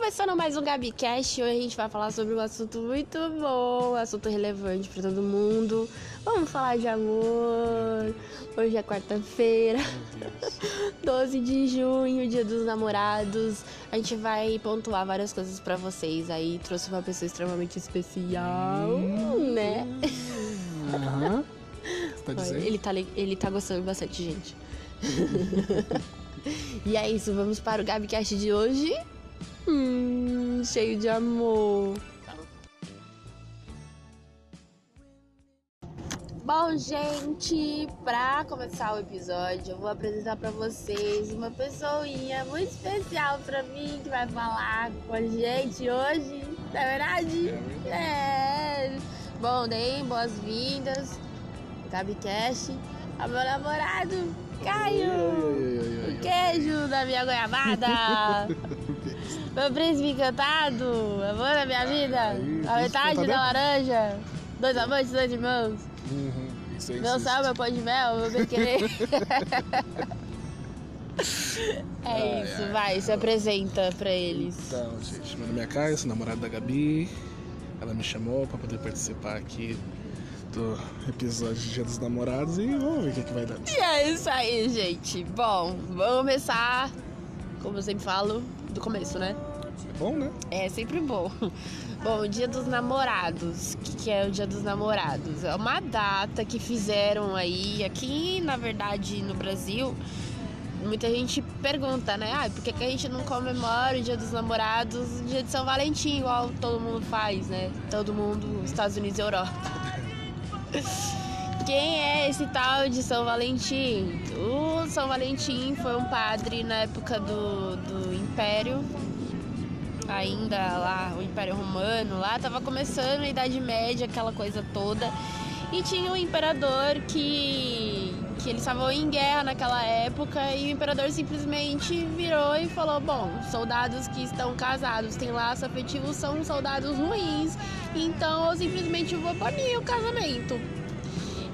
começando mais um GabiCast. Hoje a gente vai falar sobre um assunto muito bom, um assunto relevante para todo mundo. Vamos falar de amor. Hoje é quarta-feira, 12 de junho, dia dos namorados. A gente vai pontuar várias coisas para vocês. Aí trouxe uma pessoa extremamente especial, Hum. né? Aham. Você tá dizendo? Ele tá, le- ele tá gostando bastante, gente. e é isso, vamos para o GabiCast de hoje. Hum, cheio de amor. Bom, gente, pra começar o episódio, eu vou apresentar pra vocês uma pessoinha muito especial pra mim que vai falar com a gente hoje. Não é verdade? É. Bom, deem boas-vindas. Gabicast, ao meu namorado, Caio. O queijo da minha goiabada. meu príncipe encantado. Amor da minha vida. A metade da é- laranja. Dois amantes, dois irmãos. Uhum, isso aí Meu sal, meu pão de mel, meu bem querer. é Ai, isso, ai. vai, se apresenta pra eles. Então, gente, meu nome é Caio, sou namorado da Gabi. Ela me chamou pra poder participar aqui do episódio de Dia dos Namorados e vamos ver o que, que vai dar. E é isso aí, gente. Bom, vamos começar, como eu sempre falo, do começo, né? É bom, né? É sempre bom. Bom, o Dia dos Namorados. O que, que é o Dia dos Namorados? É uma data que fizeram aí, aqui na verdade no Brasil. Muita gente pergunta, né? Ah, por que, que a gente não comemora o Dia dos Namorados, o Dia de São Valentim, igual todo mundo faz, né? Todo mundo, Estados Unidos e Europa. Quem é esse tal de São Valentim? O São Valentim foi um padre na época do, do Império ainda lá, o Império Romano, lá tava começando a Idade Média, aquela coisa toda. E tinha um imperador que que eles estavam em guerra naquela época e o imperador simplesmente virou e falou: "Bom, soldados que estão casados, têm laço afetivo, são soldados ruins, então eu simplesmente vou banir o casamento".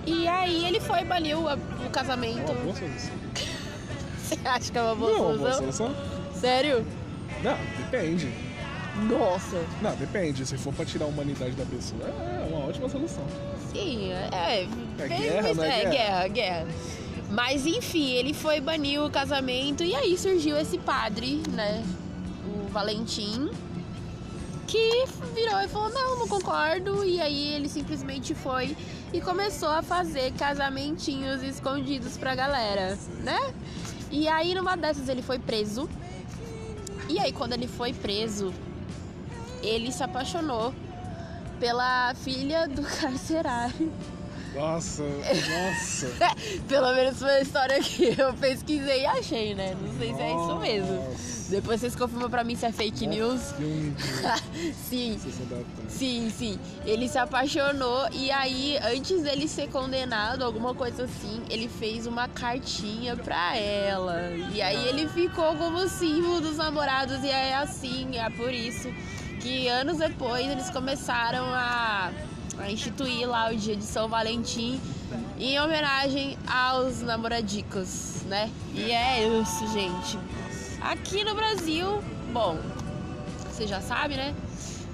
E aí ele foi banir o, o É casamento. uma boa solução. Você acha que é uma boa Não, é uma boa solução? Sério? Não, depende. Nossa. Não, depende. Se for pra tirar a humanidade da pessoa, é uma ótima solução. Sim, é. É bem- guerra, não é é guerra? guerra, guerra. Mas enfim, ele foi banir o casamento e aí surgiu esse padre, né? O Valentim, que virou e falou: Não, não concordo. E aí ele simplesmente foi e começou a fazer casamentinhos escondidos pra galera, né? E aí numa dessas ele foi preso. E aí quando ele foi preso, ele se apaixonou pela filha do carcerário. Nossa, nossa. Pelo menos foi a história que eu pesquisei e achei, né? Não sei se é isso mesmo. Nossa. Depois vocês confirmam pra mim se é fake news. Sim, Tarde. sim, sim. Ele se apaixonou e aí, antes dele ser condenado, alguma coisa assim, ele fez uma cartinha pra ela. E aí ele ficou como símbolo dos namorados e é assim, é por isso que anos depois eles começaram a, a instituir lá o dia de São Valentim em homenagem aos namoradicos, né? E é isso, gente. Aqui no Brasil, bom, você já sabe, né?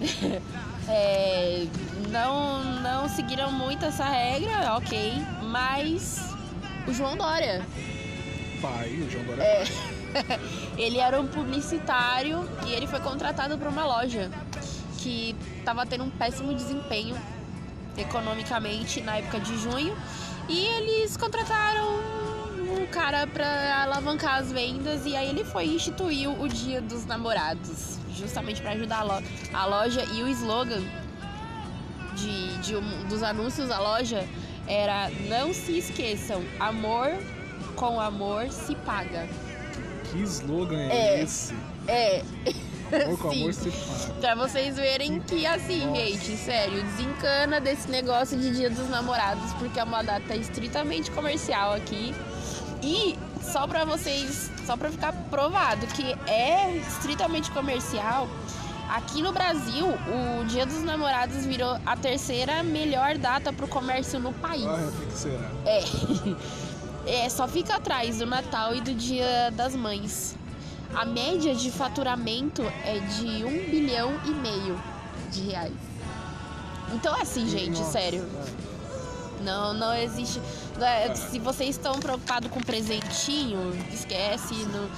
É, não, não seguiram muito essa regra, ok. Mas o João Dória, Pai, o João Dória. É. ele era um publicitário e ele foi contratado para uma loja que estava tendo um péssimo desempenho economicamente na época de junho. E eles contrataram um cara para alavancar as vendas e aí ele foi e instituiu o Dia dos Namorados, justamente para ajudar a, lo- a loja e o slogan de, de um- dos anúncios da loja era não se esqueçam, amor com amor se paga. Que slogan é, É. esse? É, Amor com amor se paga. pra vocês verem que assim, Nossa. gente, sério, desencana desse negócio de Dia dos Namorados, porque é uma data estritamente comercial aqui. E só pra vocês, só pra ficar provado que é estritamente comercial, aqui no Brasil, o Dia dos Namorados virou a terceira melhor data pro comércio no país. Ah, o que será? É. É, só fica atrás do Natal e do Dia das Mães. a média de faturamento é de um bilhão e meio de reais. Então assim, gente, Nossa, sério. é. Não, não existe. não é- se vocês estão preocupados com presentinho, esquece. Não,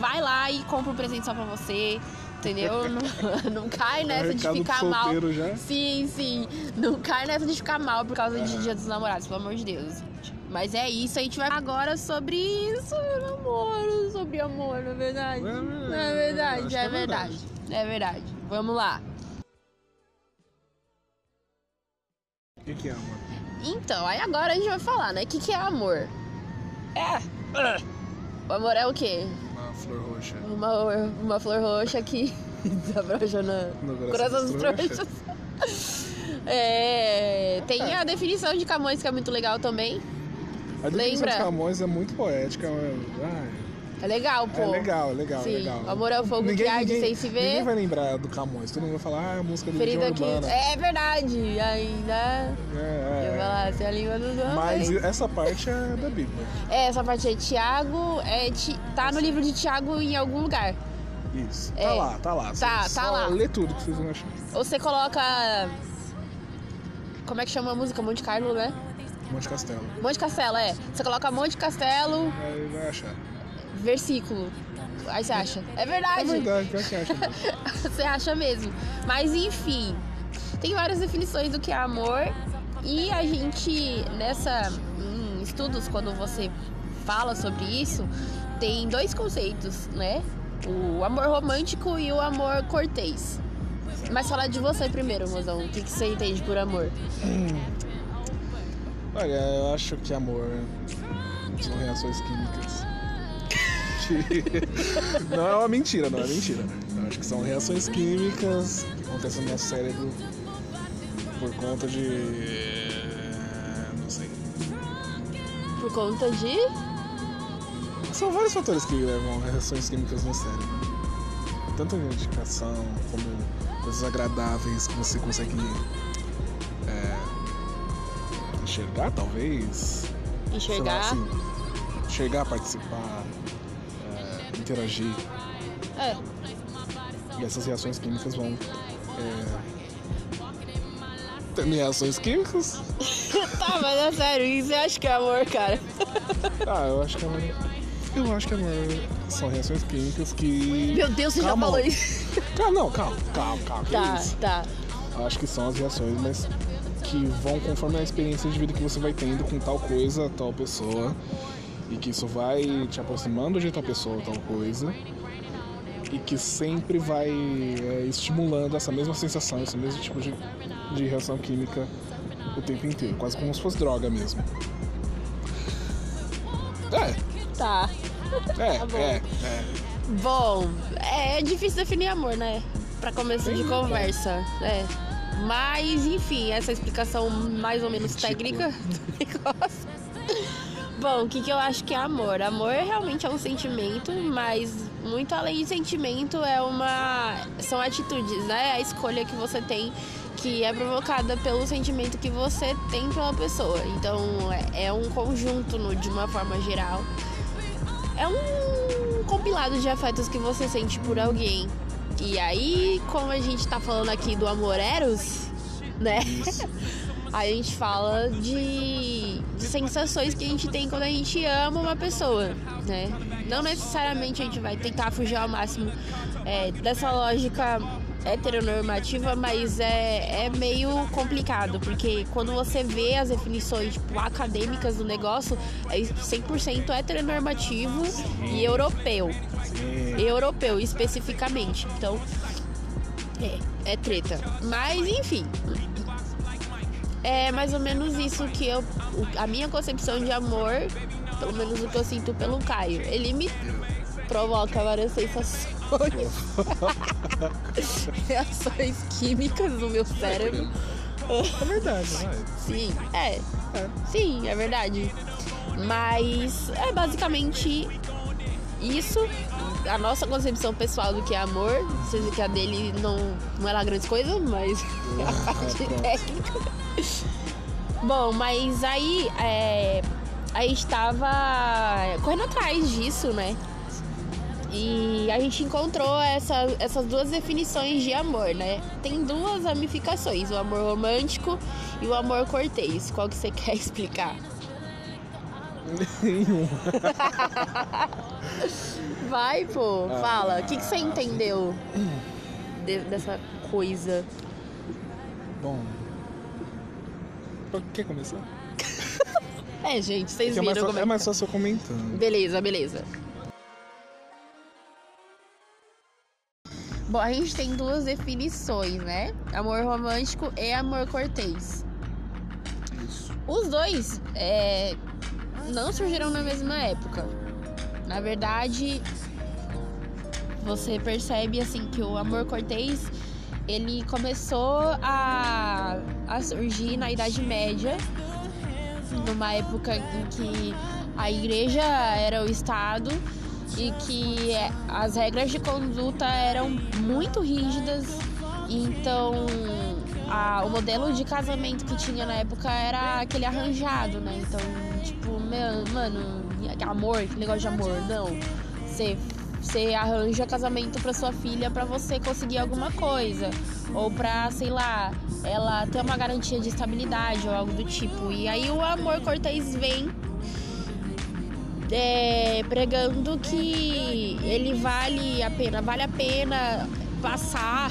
vai lá e compra um presente só pra você. Entendeu? Não, não cai nessa de ficar mal. já. Sim, sim. Não cai nessa de ficar mal por causa de Dia dos Namorados, pelo amor de Deus. gente. Mas é isso, a gente vai agora sobre isso, namoro, sobre amor, não é verdade? É verdade, Não é verdade, acho que é é verdade. É verdade. Vamos lá. O que, que é, amor? Então, aí agora a gente vai falar, né? O que, que é amor? É. O amor é o quê? Uma flor roxa. Uma, uma flor roxa que desabrocha no No coração dos trouxas. trouxas. É, tem a definição de Camões que é muito legal também. A Lembra? Camões é muito poética. mas- ah, É legal, pô. é legal, é legal, Sim, é legal. amor é o fogo que arde sem se ver. Ninguém vai lembrar do Camões. Todo mundo vai falar, ah, a música do Ferida. Urbana. É verdade, ainda. É, Eu é, vou lá, se a língua dos homens. Mas essa parte é da Bíblia. É, essa parte é Tiago, é, Ti- tá no livro de Tiago em algum lugar. Isso. É. Tá lá, tá lá. Tá, Só tá lá. Lê tudo que vocês vão achar. Ou você coloca. Como é que chama a música? Monte Carlo, né? Monte Castelo. Monte Castelo, é. Você coloca Monte Castelo, Aí vai achar. versículo. Aí você acha. É É verdade. verdade, pior que acha mesmo. você acha mesmo. Mas enfim, tem várias definições do que é amor. E a gente, nessa. Em estudos, quando você fala sobre isso, tem dois conceitos, né? O amor romântico e o amor cortês. Mas falar de você primeiro, mozão. O que, que você entende por amor? Olha, eu acho que amor são reações químicas. Que- não é uma mentira, não é mentira. Eu acho que são reações químicas que acontecem no nosso cérebro por conta de. Não sei. Por conta de. São vários fatores que levam a reações químicas no cérebro. Tanto medicação como coisas agradáveis que você consegue enxergar, talvez. Sei lá, Enxergar. assim, enxergar, participar, é, interagir. É. E essas reações químicas vão. É, ter reações químicas? tá, mas é sério, isso você acha que é amor, cara? Ah, eu acho que amor. Eu acho que amor são reações químicas que. Meu Deus, você Calma. já falou isso. Calma, não, calma, calma, calma. Tá, tá. Eu acho que são as reações, mas que vão conforme a experiência de vida que você vai tendo com tal coisa, tal pessoa. E que isso vai te aproximando de tal pessoa, tal coisa. E que sempre vai é, estimulando essa mesma sensação, esse mesmo tipo de, de reação química o tempo inteiro. Quase como se fosse droga mesmo. É, Tá. é, Tá bom. é, é. Bom, é difícil definir amor, né? Pra começo de Sim, conversa, né? Mas, enfim, essa explicação mais ou menos Ridícula. técnica do negócio. Bom, o que, que eu acho que é amor? Amor realmente é um sentimento, mas muito além de sentimento é uma. são atitudes, né? A escolha que você tem que é provocada pelo sentimento que você tem pela pessoa. Então é, é um conjunto no- de uma forma geral. É um compilado de afetos que você sente por alguém. E aí, como a gente tá falando aqui do amor eros, né? A gente fala de, de sensações que a gente tem quando a gente ama uma pessoa, né? Não necessariamente a gente vai tentar fugir ao máximo é, dessa lógica heteronormativa, mas é, é meio complicado, porque quando você vê as definições tipo, acadêmicas do negócio, é 100% heteronormativo e europeu. Sim. Europeu, especificamente. Então, é, é treta. Mas, enfim. É mais ou menos isso que eu. A minha concepção de amor, pelo menos o que eu sinto pelo Caio. Ele me provoca várias sensações. Reações químicas no meu cérebro. É verdade, vai. Sim, é. Sim, é verdade. Mas é basicamente isso. A nossa concepção pessoal do que é amor. Seja que a dele não, não é lá grande coisa, mas é a parte Pronto. técnica. Bom, mas aí é, a gente tava correndo atrás disso, né? E a gente encontrou essa, essas duas definições de amor, né? Tem duas ramificações, o amor romântico e o amor cortês. Qual que você quer explicar? Nenhum. Vai, pô, Ah. fala. O que, que você entendeu de- dessa coisa? Bom. Quer começar? É, gente, vocês É mais, viram fácil, como é é mais que tá. eu comentando. Beleza, beleza. Bom, a gente tem duas definições, né? Amor romântico e amor cortês. Isso. Os dois é, não surgiram na mesma época. Na verdade, você percebe assim que o amor cortês ele começou a, a surgir na Idade Média, numa época em que a igreja era o Estado e que é, as regras de conduta eram muito rígidas. Então, a- o modelo de casamento que tinha na época era aquele arranjado, né? Então, tipo, meu, mano, amor, que negócio de amor, não. Você você arranja casamento pra sua filha pra você conseguir alguma coisa ou pra, sei lá, ela ter uma garantia de estabilidade ou algo do tipo. E aí o amor cortês vem é, pregando que ele vale a pena, vale a pena passar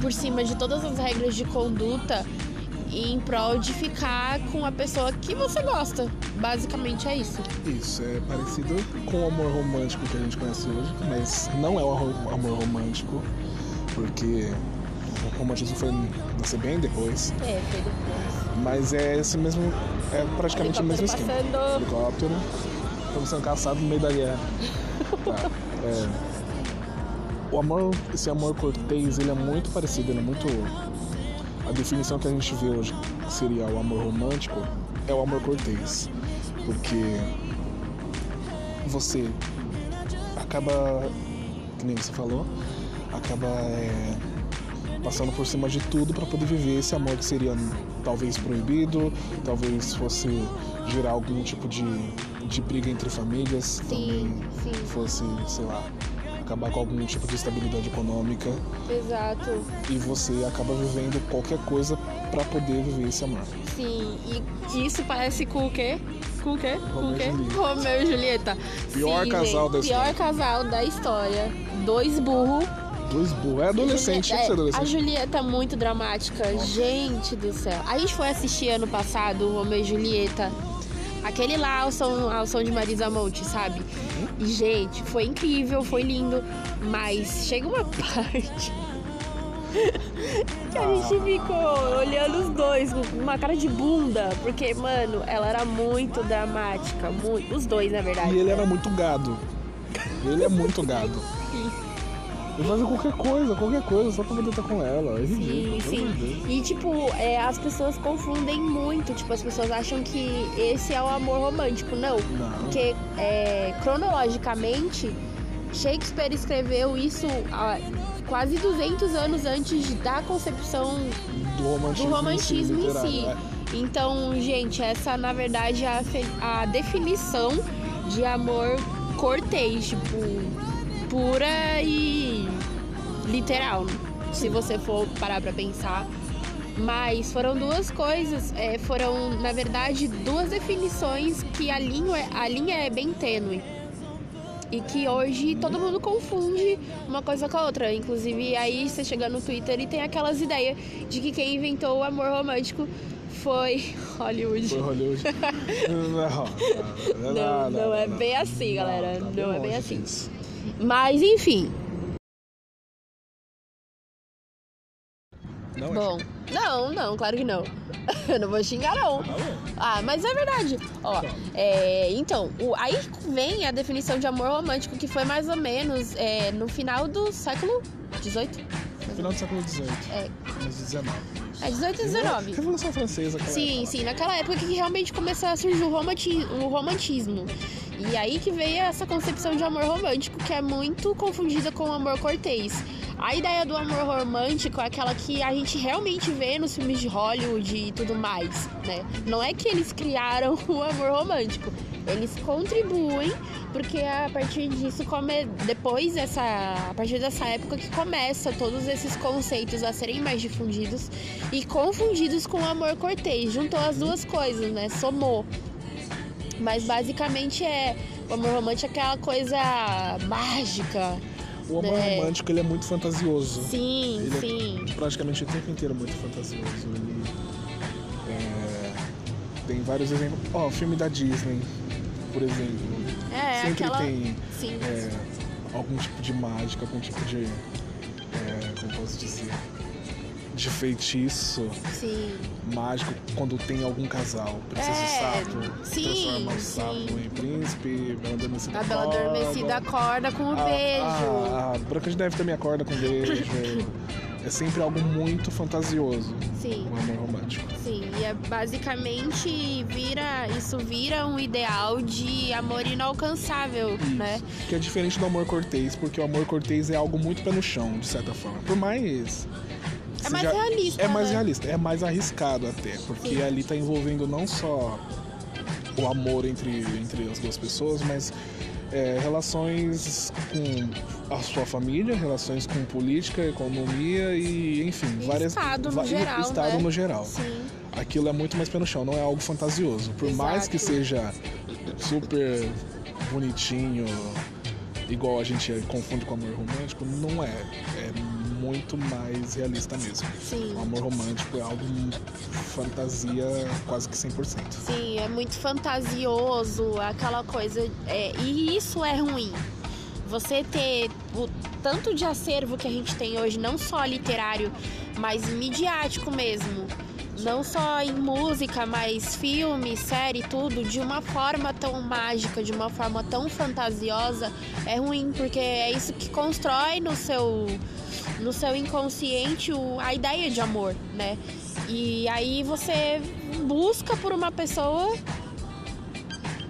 por cima de todas as regras de conduta em prol de ficar com a pessoa que você gosta. Basicamente é isso. Isso, é parecido com o amor romântico que a gente conhece hoje, mas não é o amor romântico, porque o romantismo foi nascer bem depois. É, foi depois. Mas é esse mesmo. É praticamente o mesmo esquema. passando. Helicóptero. Estamos sendo caçados no meio da guerra. Tá. É, o amor, esse amor cortês, ele é muito parecido, ele é muito. A definição que a gente vê hoje que seria o amor romântico é o amor cortês. Porque você acaba, que nem você falou, acaba é, passando por cima de tudo para poder viver esse amor que seria talvez proibido, talvez fosse gerar algum tipo de, de briga entre famílias, Sim, sim, também fosse, sei lá, acabar com algum tipo de estabilidade econômica exato. e você acaba vivendo qualquer coisa para poder viver esse amor. Sim, e isso parece com o quê? Com o quê? Com o quê? Romeu e Julieta. Pior Sim, casal gente, da Pior história. casal da história. Dois burros. Dois burros. É adolescente, tinha que ser É, a adolescente. Julieta é muito dramática. Gente do céu. A gente foi assistir ano passado o Romeu e Julieta. Aquele lá ao som, ao som de Marisa Monte, sabe? E, gente, foi incrível, foi lindo. Mas chega uma parte que a gente ficou olhando os dois com uma cara de bunda. Porque, mano, ela era muito dramática. Muito, os dois, na verdade. E ele era muito gado. Ele é muito gado. Ele fazia qualquer coisa, qualquer coisa, só pra poder estar com ela. É Sim, sim. E tipo, é, as pessoas confundem muito. Tipo, as pessoas acham que esse é o amor romântico. Não. Não. Porque é, cronologicamente, Shakespeare escreveu isso há quase 200 anos antes da concepção Do romantismo, do romantismo em si. literário, é. Então, gente, essa na verdade é a, a definição de amor cortês, tipo, pura e literal, se você for parar pra pensar. Mas foram duas coisas, é, foram na verdade duas definições que a linha, a linha é bem tênue. E que hoje todo mundo confunde uma coisa com a outra. Inclusive, aí você chega no Twitter e tem aquelas ideias de que quem inventou o amor romântico foi Hollywood. Foi Hollywood. não, Não, não é bem assim, galera. Não é bem assim. Mas enfim, Não bom. Não, não, claro que não. Eu não vou xingar, não. Ah, mas é verdade. Ó, é, então, o- aí vem a definição de amor romântico, que foi mais ou menos é, no final do século XVIII. Final do século XVIII. É, XIX. é 18 e 19. Revolução Francesa, Sim, época. sim, naquela época que realmente começou a surgir o, o romantismo. E aí que veio essa concepção de amor romântico, que é muito confundida com o amor cortês. A ideia do amor romântico é aquela que a gente realmente vê nos filmes de Hollywood e tudo mais, né? Não é que eles criaram o amor romântico. Eles contribuem porque a partir disso come depois dessa a partir dessa época que começa todos esses conceitos a serem mais difundidos e confundidos com o amor cortês. Juntou as duas coisas, né? Somou. Mas basicamente é o amor romântico é aquela coisa mágica. O amor É. romântico ele é muito fantasioso. Sim, Ele é sim. praticamente o tempo inteiro muito fantasioso. Ele, é, tem vários exemplos. Ó, o filme da Disney, por exemplo. É, sempre aquela. tem Sim. é, algum tipo de mágica, algum tipo de. é, como posso dizer? De feitiço Sim. mágico quando tem algum casal. Princesa É, e Sapo. sim, transforma o. Sapo em príncipe, Bela Adormecida A Bela. Adormecida acorda com o A- beijo. A, a Branca de Neve também acorda com beijo. é sempre algo muito fantasioso, Sim. o amor romântico. Sim, e é basicamente vira, isso vira um ideal de amor inalcançável, né? Que é diferente do amor cortês, porque o amor cortês é algo muito pé no chão, de certa forma. Por mais. É mais seja- realista, É mais né? realista, é mais arriscado até, porque Sim. ali tá envolvendo não só o amor entre, entre as duas pessoas, mas é, relações com a sua família, relações com política, economia e, enfim, E várias. Estado no geral, Estado né? no geral. Sim. Aquilo é muito mais pé no chão, não é algo fantasioso. Por mais que Exato. seja super bonitinho, igual a gente confunde com amor romântico, não é. É muito mais realista mesmo. Sim. O amor romântico é algo fantasia quase que 100%. Sim, é muito fantasioso, aquela coisa. é, e isso é ruim. Você ter o tanto de acervo que a gente tem hoje, não só literário, mas midiático mesmo. Não só em música, mas filme, série, tudo, de uma forma tão mágica, de uma forma tão fantasiosa, é ruim, porque é isso que constrói no seu, no seu inconsciente o- a ideia de amor, né? E aí você busca por uma pessoa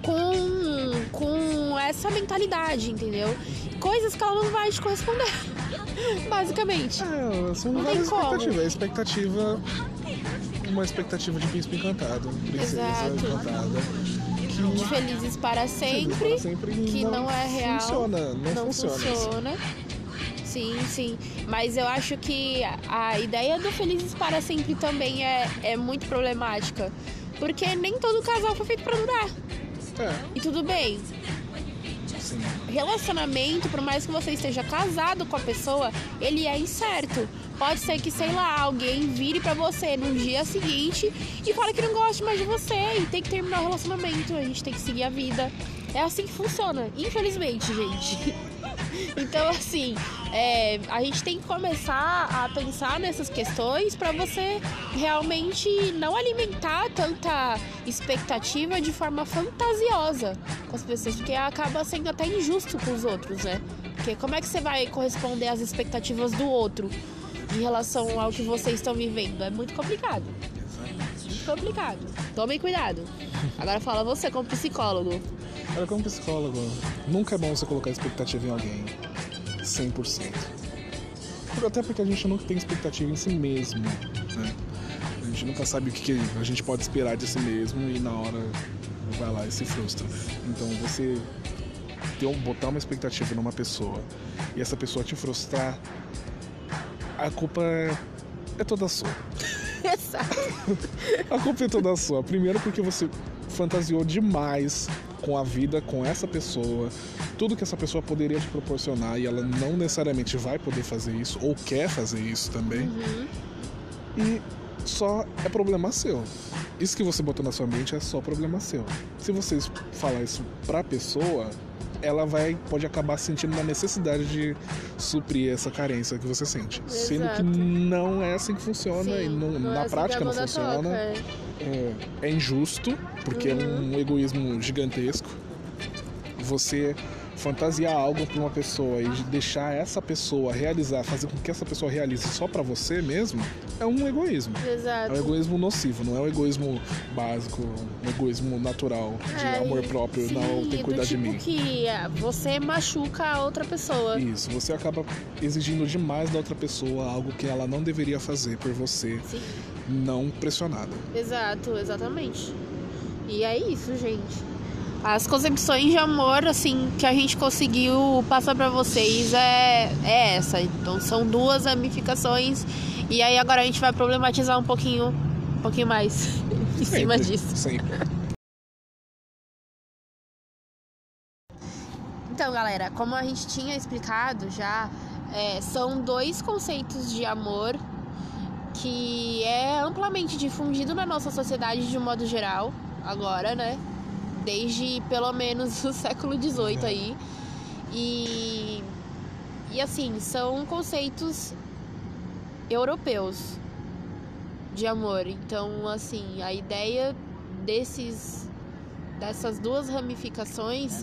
com, com essa mentalidade, entendeu? Coisas que ela não vai te corresponder. Basicamente. É, são Não várias expectativas. A expectativa. Uma expectativa de príncipe encantado, princesa Exato. encantada. De felizes para sempre. para sempre que não é real, Funciona, não, não funciona. funciona. Sim, sim. Mas eu acho que a- ideia do Felizes para Sempre também é, é muito problemática. Porque nem todo casal foi feito pra durar. É, E tudo bem. sim. Relacionamento, por mais que você esteja casado com a pessoa, ele é incerto. Pode ser que, sei lá, alguém vire pra você no dia seguinte e fale que não gosta mais de você e tem que terminar o relacionamento. A gente tem que seguir a vida. É assim que funciona, infelizmente, gente. Então, assim, é, a gente tem que começar a pensar nessas questões pra você realmente não alimentar tanta expectativa de forma fantasiosa com as pessoas, porque acaba sendo até injusto com os outros, né? Porque como é que você vai corresponder às expectativas do outro em relação ao que vocês estão vivendo? É muito complicado. Muito complicado. Tomem cuidado. Agora fala você como psicólogo. Cara, como psicólogo, nunca é bom você colocar expectativa em alguém 100%. Por- Até porque a gente nunca tem expectativa em si mesmo, né? A gente nunca sabe o que, a gente pode esperar de si mesmo e na hora vai lá e se frustra. Então você ter botar uma expectativa numa pessoa e essa pessoa te frustrar, a culpa é, é toda sua. Exato. A culpa é toda sua. Primeiro porque você fantasiou demais com a vida, com essa pessoa, tudo que essa pessoa poderia te proporcionar e ela não necessariamente vai poder fazer isso ou quer fazer isso também. Uhum. E só é problema seu. Isso que você botou na sua mente é só problema seu. Se você falar isso pra pessoa, ela vai pode acabar sentindo uma necessidade de suprir essa carência que você sente. Sendo que Exato. não é assim que funciona e Sim, não- não é na assim que prática não funciona. toca, é. É, é injusto, porque é um egoísmo gigantesco. Você fantasiar algo pra uma pessoa e deixar essa pessoa realizar, fazer com que essa pessoa realize só pra você mesmo, é um egoísmo. É Exato. um egoísmo nocivo, não é um egoísmo básico, um egoísmo natural, de É, amor próprio, sim, não tem que cuidar de tipo mim. que é, você machuca a outra pessoa. Isso, você acaba exigindo demais da outra pessoa algo que ela não deveria fazer por você, Sim. Não pressionada. Exato, exatamente. E é isso, gente. as concepções de amor, assim, que a gente conseguiu passar para vocês é, é essa. Então são duas ramificações. E aí agora a gente vai problematizar um pouquinho, um pouquinho mais em Sempre, cima disso. Sempre. Então, galera, como a gente tinha explicado já, é, são dois conceitos de amor que é amplamente difundido na nossa sociedade de um modo geral, agora, né? Desde pelo menos o século XVIII aí. E, e assim, são conceitos europeus de amor. Então, assim, a ideia desses dessas duas ramificações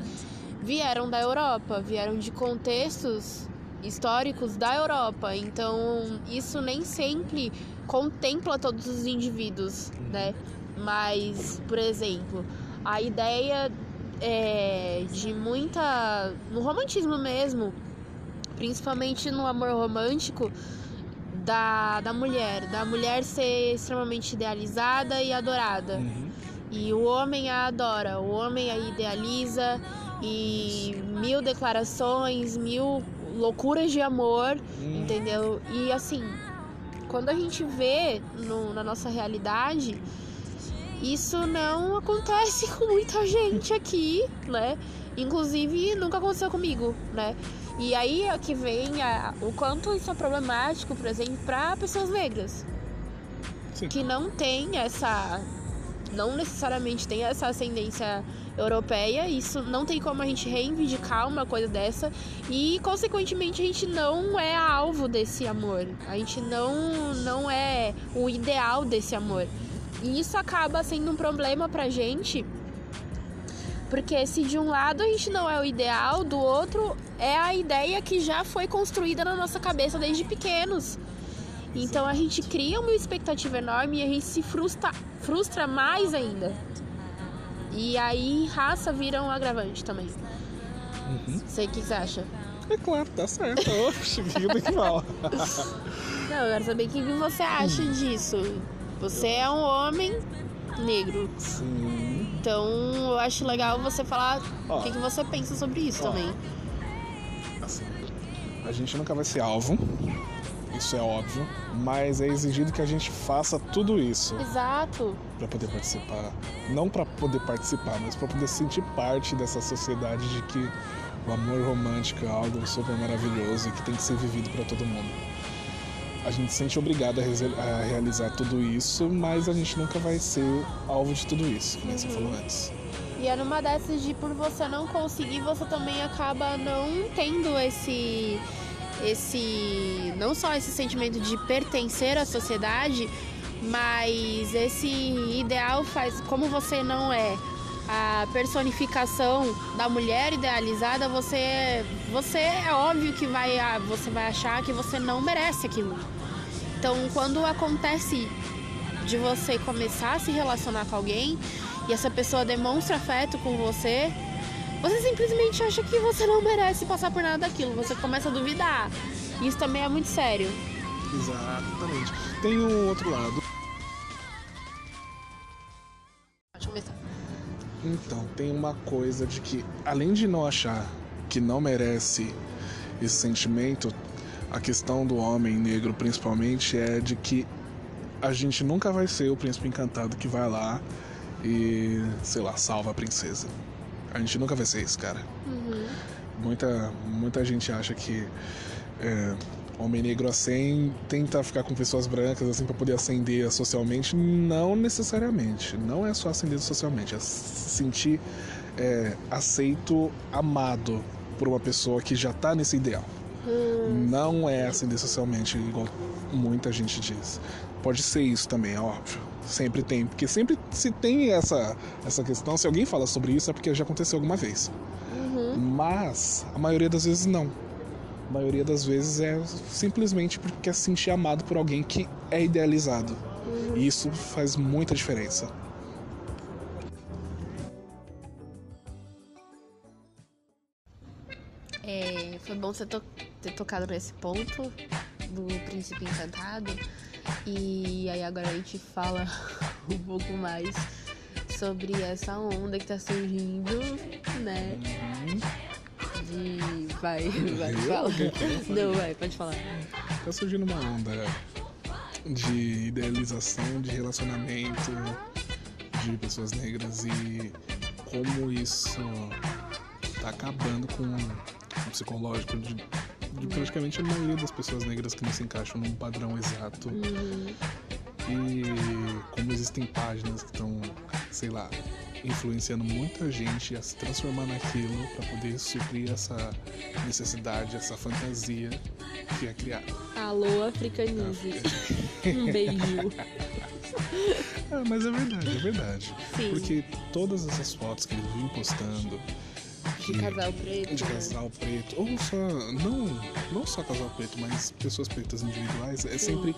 vieram da Europa, vieram de contextos históricos da Europa. Então, isso nem sempre contempla todos os indivíduos, né? Mas, por exemplo, a ideia é, de muita. no romantismo mesmo, principalmente no amor romântico, da, da mulher, da mulher ser extremamente idealizada e adorada. Uhum. E o homem a adora, o homem a idealiza e mil declarações, mil loucuras de amor, Hum. entendeu? E assim, quando a gente vê no- na nossa realidade, isso não acontece com muita gente aqui, né? Inclusive, nunca aconteceu comigo, né? E aí é que vem a- o quanto isso é problemático, por exemplo, para pessoas negras Sim. que não tem essa não necessariamente tem essa ascendência europeia, isso não tem como a gente reivindicar uma coisa dessa e consequentemente a gente não é alvo desse amor. A gente não não é o ideal desse amor. E isso acaba sendo um problema pra gente. Porque se de um lado a gente não é o ideal, do outro é a ideia que já foi construída na nossa cabeça desde pequenos. Então a gente cria uma expectativa enorme e a gente se frustra, frustra mais ainda. E aí raça vira um agravante também. Uhum. Sei o que você acha. É claro, tá certo. Oxe, vida que fala. Não, eu quero saber o que você acha disso. Você é um homem negro. Sim. Então eu acho legal você falar Ó. o que, que você pensa sobre isso Ó. também. Assim, a gente nunca vai ser alvo, isso é óbvio, mas é exigido que a gente faça tudo isso Exato. para poder participar. Não para poder participar, mas para poder sentir parte dessa sociedade de que o amor romântico é algo super maravilhoso e que tem que ser vivido para todo mundo. A gente se sente obrigado a, a realizar tudo isso, mas a gente nunca vai ser alvo de tudo isso, como você falou antes. E é numa dessas de por você não conseguir, você também acaba não tendo esse esse não só esse sentimento de pertencer à sociedade, mas esse ideal faz como você não é a personificação da mulher idealizada, você você é óbvio que vai ah, você vai achar que você não merece aquilo. Então, quando acontece de você começar a se relacionar com alguém e essa pessoa demonstra afeto com você, você simplesmente acha que você não merece passar por nada daquilo. Você começa a duvidar. Isso também é muito sério. Exatamente. Tem um outro lado. Pode começar. Então, tem uma coisa de que, além de não achar que não merece esse sentimento, a questão do homem negro, principalmente, é de que a gente nunca vai ser o príncipe encantado que vai lá e, sei lá, salva a princesa. A gente nunca vai ser esse cara. Uhum. Muita, muita gente acha que é, homem negro assim tenta ficar com pessoas brancas assim para poder ascender socialmente. Não necessariamente. Não é só ascender socialmente. É se sentir é, aceito, amado por uma pessoa que já tá nesse ideal. Não é ascender socialmente igual muita gente diz. Pode ser isso também, é óbvio. Sempre tem, porque sempre se tem essa essa questão, se alguém fala sobre isso é porque já aconteceu alguma vez. Uhum. Mas a maioria das vezes não. A maioria das vezes é simplesmente porque quer se sentir amado por alguém que é idealizado. E isso faz muita diferença. É, foi bom você to- ter tocado nesse ponto do Príncipe Encantado. E aí agora a gente fala um pouco mais sobre essa onda que tá surgindo, né? De. Vai, vai, Eu? fala. Não, vai, pode falar. tá surgindo uma onda de idealização de relacionamento de pessoas negras e como isso tá acabando com o psicológico de, de praticamente a maioria das pessoas negras que não se encaixam num padrão exato. Uhum. E como existem páginas que estão, sei lá, influenciando muita gente a se transformar naquilo para poder suprir essa necessidade, essa fantasia que é criada. Alô, africanize. Um beijo. Ah, mas é verdade, é verdade. Sim. Porque todas essas fotos que eles vêm postando De casal preto. de né? casal preto, ou só, não, não só casal preto, mas pessoas pretas individuais, é sempre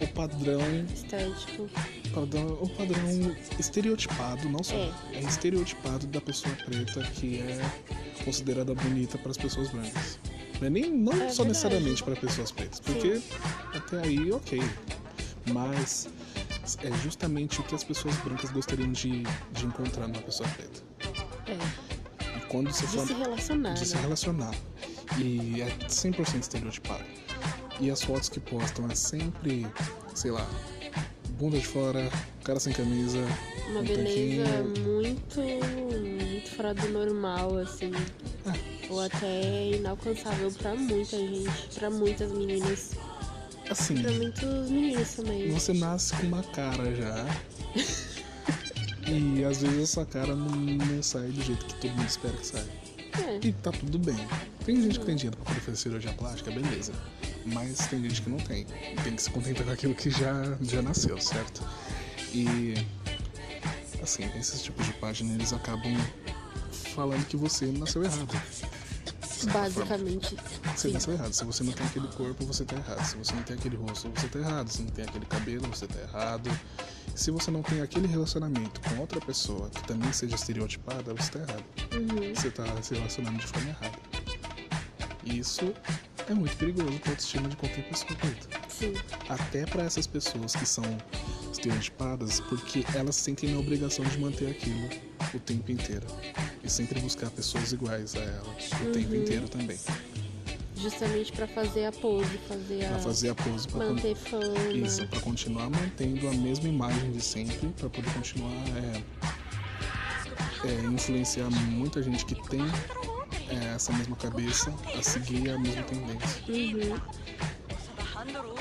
o padrão Estético. padrão, o padrão estereotipado, não só, É. é. estereotipado da pessoa preta que é considerada bonita para as pessoas brancas. Não é nem não É só verdade. necessariamente para pessoas pretas, porque até aí ok, mas é justamente o que as pessoas brancas gostariam de, de encontrar numa pessoa preta. É. Quando você De fala se relacionar. de se né? relacionar. E é 100% estereotipado. E as fotos que postam é sempre, sei lá, bunda de fora, cara sem camisa, Uma um beleza tanquinho. muito, muito fora do normal, assim. Ou até inalcançável pra muita gente, pra muitas meninas. Assim, Pra muitos meninos também. você nasce com uma cara já. e às vezes essa cara não, não sai do jeito que todo mundo espera que saia. É. E tá tudo bem. Tem gente que tem dinheiro pra poder fazer cirurgia plástica, beleza. Mas tem gente que não tem. Tem que se contentar com aquilo que já, já nasceu, certo? E assim, esses tipos de página eles acabam falando que você nasceu errado. Basicamente. Você sim. nasceu errado. Se você não tem aquele corpo, você tá errado. Se você não tem aquele rosto, você tá errado. Se não tem aquele cabelo, você tá errado. Se você não tem aquele relacionamento com outra pessoa que também seja estereotipada, você tá errado Uhum. você tá se relacionando de forma errada. E isso é muito perigoso para a autoestima de qualquer pessoa preta. Sim. Até para essas pessoas que são estereotipadas, porque elas sentem a obrigação de manter aquilo o tempo inteiro. E sempre buscar pessoas iguais a elas o tempo Uhum. inteiro também. Justamente pra fazer a pose, fazer a. Pra fazer a pose, pra, con- manter fama. isso, pra continuar mantendo a mesma imagem de sempre, para poder continuar é, é, influenciar muita gente que tem é, essa mesma cabeça a seguir a mesma tendência. Uhum.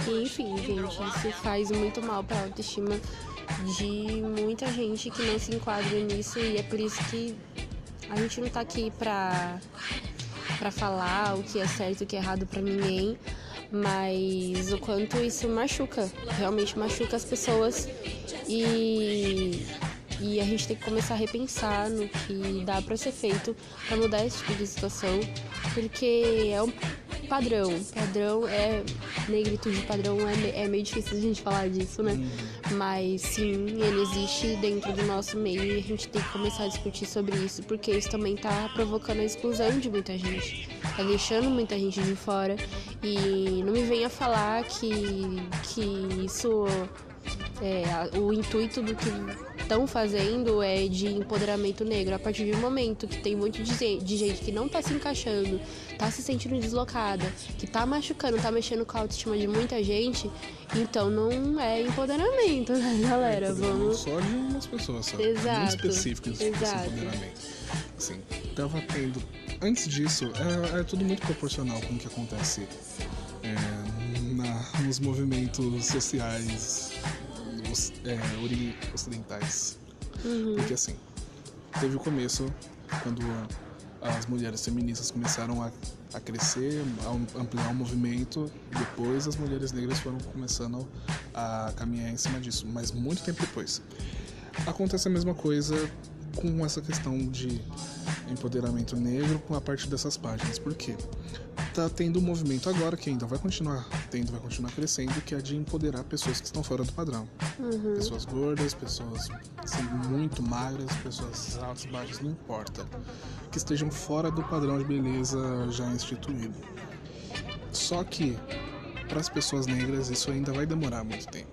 E, enfim, gente, isso faz muito mal pra autoestima de muita gente que não se enquadra nisso e é por isso que a gente não tá aqui pra, pra falar o que é certo e o que é errado pra ninguém, mas o quanto isso machuca, realmente machuca as pessoas. E, e a gente tem que começar a repensar no que dá pra ser feito pra mudar esse tipo de situação, porque é um padrão. Padrão é. Negritude padrão é, é meio difícil a gente falar disso, né? Mas sim, ele existe dentro do nosso meio e a gente tem que começar a discutir sobre isso, porque isso também tá provocando a exclusão de muita gente. Tá deixando muita gente de fora. E não me venha falar que, que isso. É, a- o intuito do que estão fazendo é de empoderamento negro. A partir do momento que tem um monte de de gente que não tá se encaixando, tá se sentindo deslocada, que tá machucando, tá mexendo com a autoestima de muita gente, então não é empoderamento, né, galera? Empoderamento Vamos. Só de umas pessoas, sabe? Exato, Muito específico esse empoderamento. Assim, tava tendo. Antes disso, é, é tudo muito proporcional com o que acontece é, na- nos movimentos sociais é, ocidentais. Uhum, Porque assim, teve o começo, quando as mulheres feministas começaram a, a crescer, a am- ampliar o movimento, depois as mulheres negras foram começando a caminhar em cima disso, mas muito tempo depois. Acontece a mesma coisa com essa questão de empoderamento negro com a parte dessas páginas. Por quê? Tá tendo um movimento agora que ainda vai continuar tendo, vai continuar crescendo, que é de empoderar pessoas que estão fora do padrão. uhum, Pessoas gordas, pessoas assim, muito magras, pessoas altas, baixas, não importa. Que estejam fora do padrão de beleza já instituído. Só que, para as pessoas negras, isso ainda vai demorar muito tempo.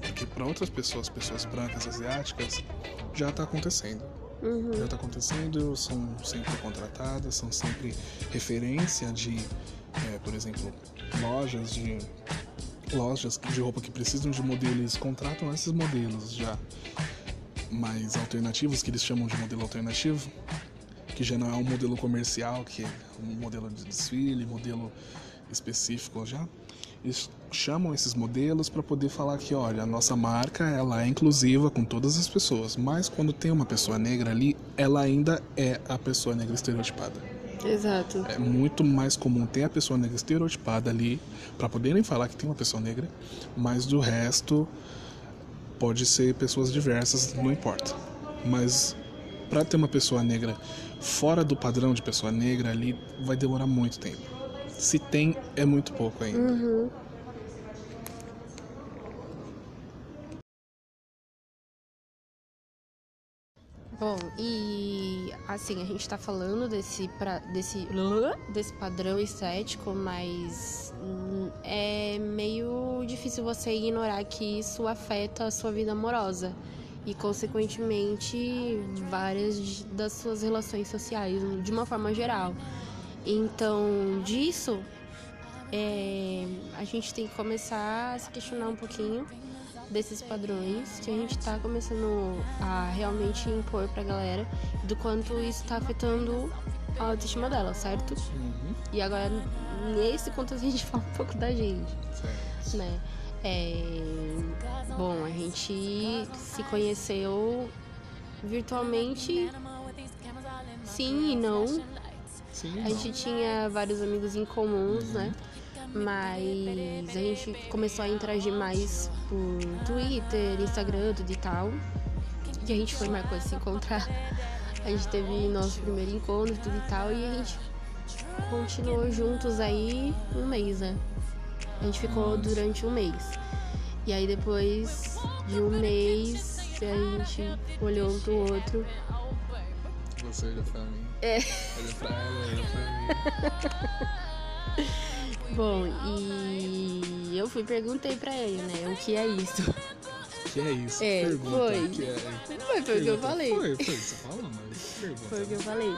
Porque para outras pessoas, pessoas brancas, asiáticas, já está acontecendo. Uhum. Já está acontecendo, são sempre contratadas, são sempre referência de, é, por exemplo, lojas de lojas de roupa que precisam de modelos, eles contratam esses modelos já mais alternativos, que eles chamam de modelo alternativo, que já não é um modelo comercial, que é um modelo de desfile, modelo específico já. Eles chamam esses modelos para poder falar que, olha, a nossa marca ela é inclusiva com todas as pessoas, mas quando tem uma pessoa negra ali, ela ainda é a pessoa negra estereotipada. Exato. É muito mais comum ter a pessoa negra estereotipada ali para poderem falar que tem uma pessoa negra, mas do resto pode ser pessoas diversas, não importa. Mas para ter uma pessoa negra fora do padrão de pessoa negra ali, vai demorar muito tempo. Se tem, é muito pouco ainda. Uhum. Bom, e assim, a gente tá falando desse, pra, desse, desse padrão estético, mas hum, é meio difícil você ignorar que isso afeta a sua vida amorosa e, consequentemente, várias das suas relações sociais, de uma forma geral. Então, disso, é, a gente tem que começar a se questionar um pouquinho desses padrões que a gente está começando a realmente impor pra galera do quanto isso está afetando a autoestima dela, certo? Uhum. E agora, nesse contexto, a gente fala um pouco da gente, Certo. né? É, bom, a gente se conheceu virtualmente, sim e não. Sim, A gente tinha vários amigos em comuns, né? Mas a gente começou a interagir mais por Twitter, Instagram, tudo e tal. E a gente foi marcou de se encontrar. A gente teve nosso primeiro encontro, tudo e tal, e a gente continuou juntos aí um mês, né? A gente ficou durante um mês. E aí depois de um mês a gente olhou um pro outro. Você olha pra mim. É. Olha pra ela, olha pra mim. Bom, e eu fui perguntei pra ele, né? O que é isso? Que é isso? É, pergunta. foi. Que é. Foi, foi o que eu falei. Foi, foi. Você fala, mas pergunta. Foi o que eu falei.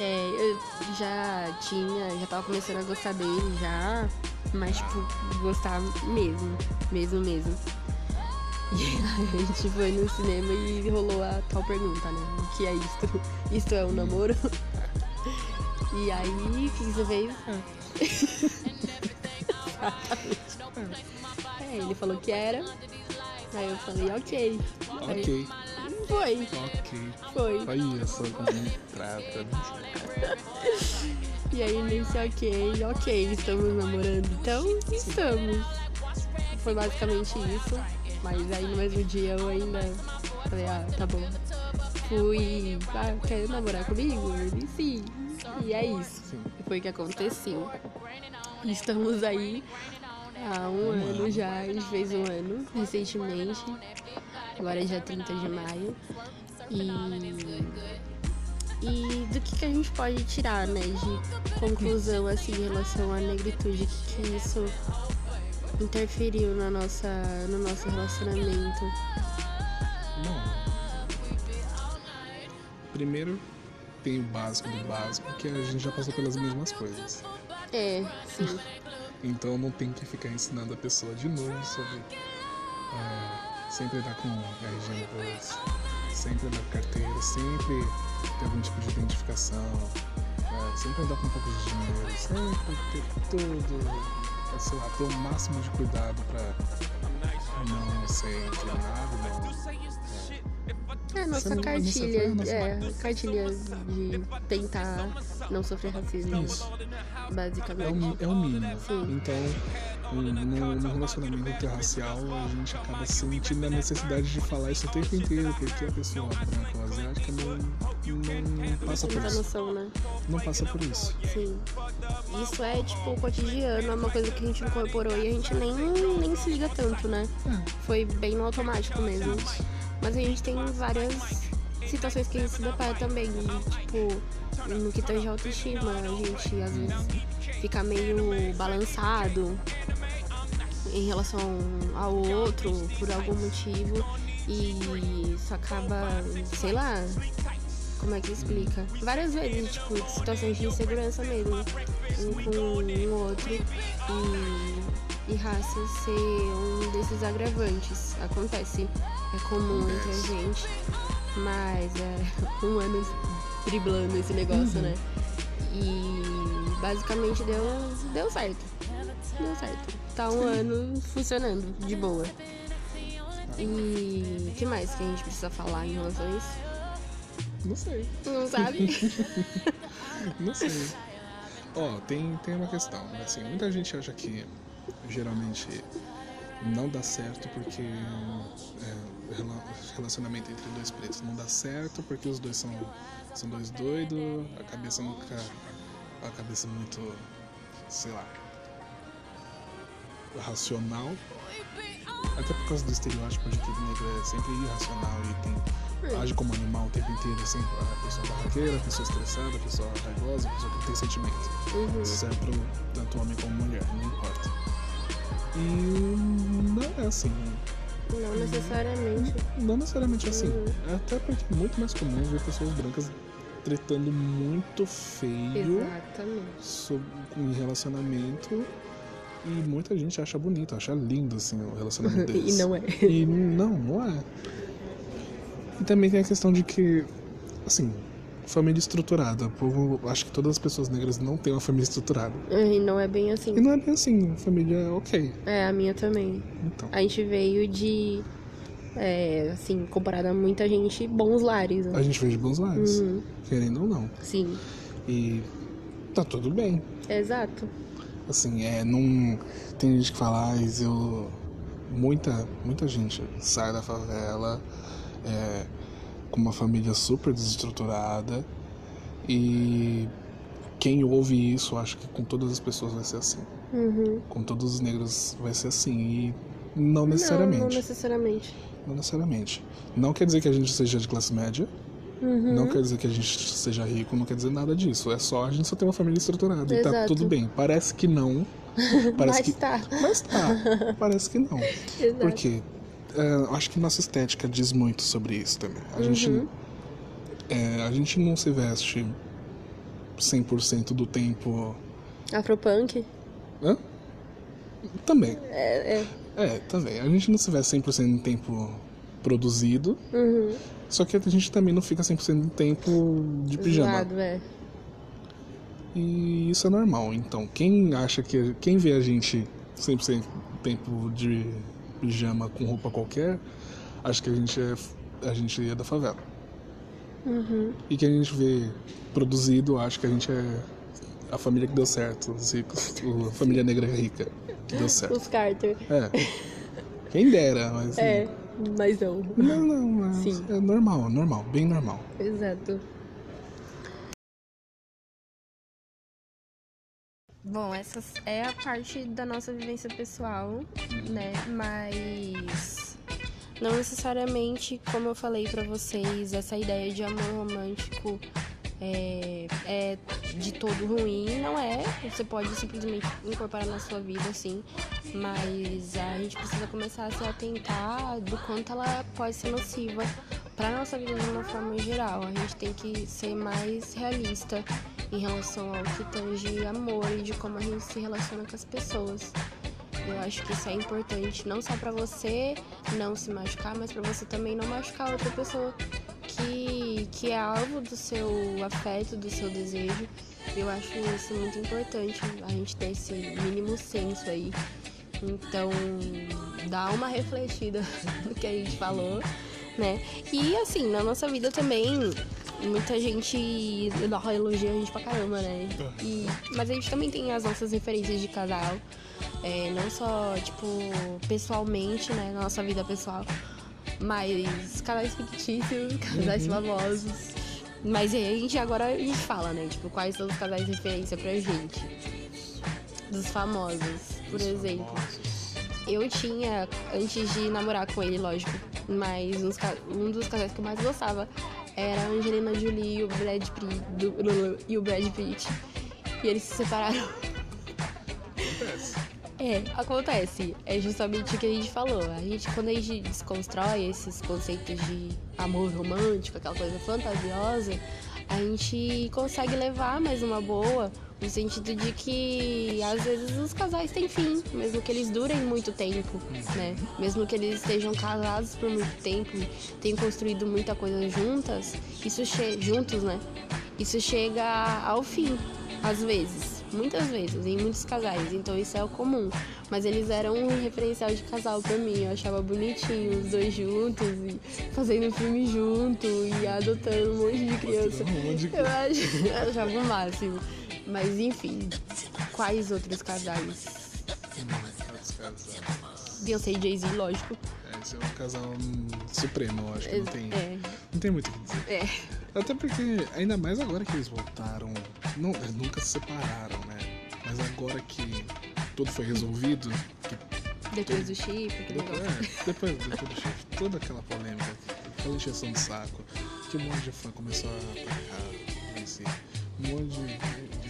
É, eu já tinha, já tava começando a gostar dele já, mas tipo, gostar mesmo, mesmo, mesmo. E aí a gente foi no cinema e rolou a tal pergunta, né? O que é isto? Isto é um namoro? E aí, o que você fez? Exatamente. É, ele falou que era. Aí eu falei, ok. Aí, Ok, Foi, ok. foi. Olha só como me trata. E aí nesse ok, ok, estamos namorando, então estamos. Foi basicamente isso. Mas aí no mesmo dia eu ainda falei, ah, tá bom. Fui, ah, quer namorar comigo? Ele sim. E é isso. Sim. E foi o que aconteceu. Estamos aí há um ano já, a gente fez um ano recentemente. Agora é dia 30 de maio. E e do que, que a gente pode tirar, né, de conclusão, assim, em relação à negritude, o que, que isso interferiu na nossa, no nosso relacionamento? Bom, primeiro tem o básico do básico, que a gente já passou pelas mesmas coisas. É, sim. Então não tem que ficar ensinando a pessoa de novo sobre ah, sempre andar com RG bolso, sempre andar com carteira, sempre ter algum tipo de identificação, ah, sempre andar com um pouco de dinheiro, sempre ter tudo, sei lá, ter o máximo de cuidado pra não ser inclinado, não. É a nossa não- cartilha, sofreu, não é, cartilha de tentar não sofrer racismo, Isso. É o, basicamente. é o mínimo. Sim. Então, no, no relacionamento interracial, a gente acaba sentindo a necessidade de falar isso o tempo inteiro, porque a pessoa branca ou asiática não, não passa por isso. noção, né? Não passa por isso. Sim. Isso é tipo o cotidiano, é uma coisa que a gente incorporou e a gente nem, nem se liga tanto, né? É, Foi bem no automático mesmo. Mas a gente tem várias situações que a gente se depara também. Tipo, no que tange a autoestima, a gente às vezes fica meio balançado em relação ao outro por algum motivo. E isso acaba, sei lá, como é que explica? Várias vezes, tipo, situações de insegurança mesmo, um com o outro. E, e raça ser um desses agravantes. Acontece, é comum entre a gente, mas é um ano driblando esse negócio, né? E basicamente deu, deu certo. Deu certo. Tá um ano funcionando de boa. E o que mais que a gente precisa falar em relação a isso? Não sei. Não sabe? Não sei. Ó, tem, tem uma questão. Assim, muita gente acha que geralmente não dá certo porque é, rela- relacionamento entre dois pretos não dá certo porque os dois são, são dois doidos, a cabeça nunca. A cabeça muito. sei lá. racional. Até por causa do estereótipo de que o negro é sempre irracional e tem, age como animal o tempo inteiro, sempre a pessoa barraqueira, a pessoa estressada, a pessoa raivosa, a pessoa que tem sentimento. Uhum. Isso serve pro tanto homem como mulher, não importa. E não é assim. Não necessariamente. Não necessariamente assim. Uhum. Até porque é muito mais comum ver pessoas brancas tretando muito feio Exatamente. sobre, em relacionamento. E muita gente acha bonito, acha lindo assim o relacionamento E deles. não é. E não, não é. E também tem a questão de que, assim, família estruturada. O povo, acho que todas as pessoas negras não têm uma família estruturada. E não é bem E assim. não é bem assim, família é ok. É, a minha também. Então. A gente veio de. É, assim, comparado a muita gente, bons lares. Né? A gente veio de bons lares, Uhum. querendo ou não. Sim, E tá tudo bem. exato. Assim, é, não. Tem gente que fala, ah, eu. Muita, muita gente sai da favela é, com uma família super desestruturada e quem ouve isso acha que com todas as pessoas vai ser assim. Uhum. Com todos os negros vai ser assim. E não necessariamente. Não, não necessariamente. Não necessariamente. Não quer dizer que a gente seja de classe média, Uhum. não quer dizer que a gente seja rico, não quer dizer nada disso. É só a gente só ter uma família estruturada e tá Exato. tudo bem. Parece que não. Parece Mas que tá. Mas tá, parece que não. Exato. Por quê? É, acho que nossa estética diz muito sobre isso também. A, Uhum. gente, é, a gente não se veste 100% do tempo. Afropunk? Hã? Também. É, é. É, também. A gente não se veste 100% do tempo produzido, Uhum. só que a gente também não fica 100% do tempo de pijama. Zoado, é. E isso é normal. Então, quem acha que. Quem vê a gente 100% do tempo de pijama com roupa qualquer, acha que a gente é, a gente é da favela. Uhum. E quem a gente vê produzido, acha que a gente é a família que deu certo, os ricos, a família negra rica que deu certo. Os Carter. É. Quem dera, mas. É, mas não. Não, não, mas Sim. é normal, normal, bem normal. Exato. Bom, essa é a parte da nossa vivência pessoal, né? Mas não necessariamente, como eu falei pra vocês, essa ideia de amor romântico é, é de todo ruim, não é. Você pode simplesmente incorporar na sua vida, assim, mas a gente precisa começar a se atentar do quanto ela pode ser nociva para nossa vida de uma forma geral. A gente tem que ser mais realista em relação ao que tange amor e de como a gente se relaciona com as pessoas. Eu acho que isso é importante não só pra você não se machucar, mas pra você também não machucar outra pessoa que, que é alvo do seu afeto, do seu desejo. Eu acho isso muito importante, a gente ter esse mínimo senso aí. Então, dá uma refletida no que a gente falou, né? E assim, na nossa vida também, muita gente elogia a gente pra caramba, né? E, mas a gente também tem as nossas referências de casal. é, não só, tipo, pessoalmente, né? Na nossa vida pessoal. Mas casais fictícios, casais famosos. Mas aí a gente agora a gente fala, né? Tipo, quais são os casais de referência pra gente. Dos famosos, por exemplo. Eu tinha, antes de namorar com ele, lógico, mas um dos casais que eu mais gostava era a Angelina Jolie e o Brad Pitt. do- e o Brad Pitt. E eles se separaram. É, acontece. É justamente o que a gente falou. A gente, quando a gente desconstrói esses conceitos de amor romântico, aquela coisa fantasiosa, a gente consegue levar mais uma boa, no sentido de que às vezes os casais têm fim, mesmo que eles durem muito tempo, né? Mesmo que eles estejam casados por muito tempo, tenham construído muita coisa juntas, isso juntos, né? Isso chega ao fim, às vezes muitas vezes, em muitos casais, então isso é o comum. Mas eles eram um referencial de casal pra mim, eu achava bonitinho os dois juntos, e fazendo filme junto, e adotando um monte de criança. Eu, achava o máximo. Mas enfim, quais outros casais? Beyoncé e Jay-Z, lógico. É, esse é um casal supremo, eu acho que não tem, é. não tem muito o que dizer. É. Até porque, ainda mais agora que eles voltaram, não, nunca se separaram, né? Mas agora que tudo foi resolvido. depois do chip, que depois, é, depois, depois do chip, toda aquela polêmica, aquela encheção de saco, que um monte de fã começou a atacar Beyoncé, um monte de,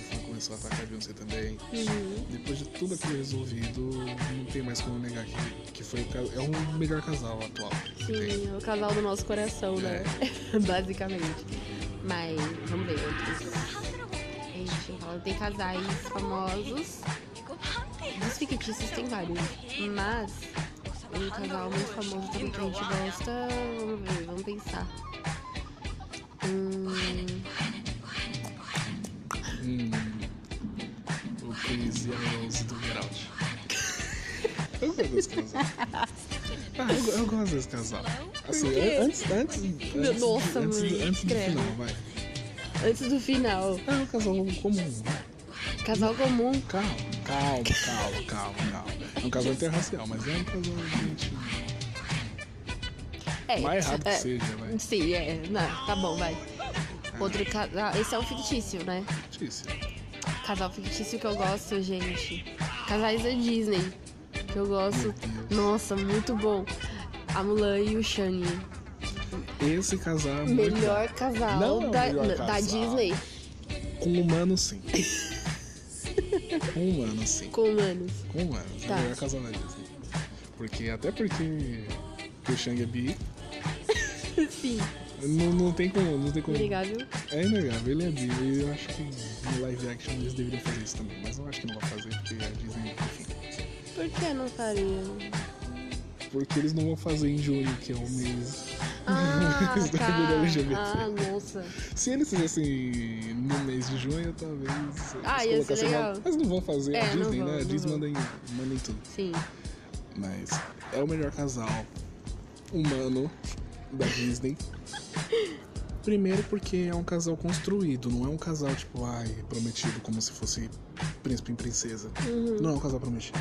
começou a atacar a Beyoncé também. Uhum. Depois de tudo aquilo resolvido, não tem mais como negar que, que foi é o melhor casal atual. Sim, é o casal do nosso coração, né? É. Basicamente. Mas vamos ver outros gente tem casais famosos. Dos fictícios tem vários. Mas um casal muito famoso também que a gente gosta. Vamos ver, vamos pensar. Hum. Hum. O Chris a Rose do Geralt. Eu gosto desse casal. Ah, eu, eu gosto desse casal. Assim, antes, antes, antes, Nossa, antes, mãe, antes do final, vai. Antes do final. É um casal comum. Casal comum. Calma, calma, calma, calma, calma. É um casal interracial, mas é um casal gente. É, mais errado é, que seja, vai. Sim, é. Não, tá bom, vai. Outro casal. Esse é o fictício, né? Fictício. Casal fictício que eu gosto, gente. Casais da Disney. Que eu gosto. Nossa, muito bom. A Mulan e o Shang. Esse casal é melhor bom. casal, Não da, é melhor da casal. Disney. Com humano, sim. Com humanos, sim. Com humanos. Com humanos. Tá. É o melhor casal da Disney. Porque, até porque o Shang é bi. sim. Não, não tem como. Não tem como. Inegável. É inegável, ele é. E eu acho que no live action eles deveriam fazer isso também. Mas eu acho que não vão fazer porque a Disney, enfim. Por que não faria? Porque eles não vão fazer em junho, que é o mês Ah, do tá. orgulho LGBT. Ah, nossa. Se eles fizessem no mês de junho, talvez. Ah, ia ser legal. lá. Mas não vão fazer, É, a Disney, né? A Disney manda em, manda em tudo. Sim. Mas é o melhor casal humano da Disney. Primeiro porque é um casal construído, não é um casal tipo, ai, prometido como se fosse príncipe e princesa. Uhum. Não é um casal prometido.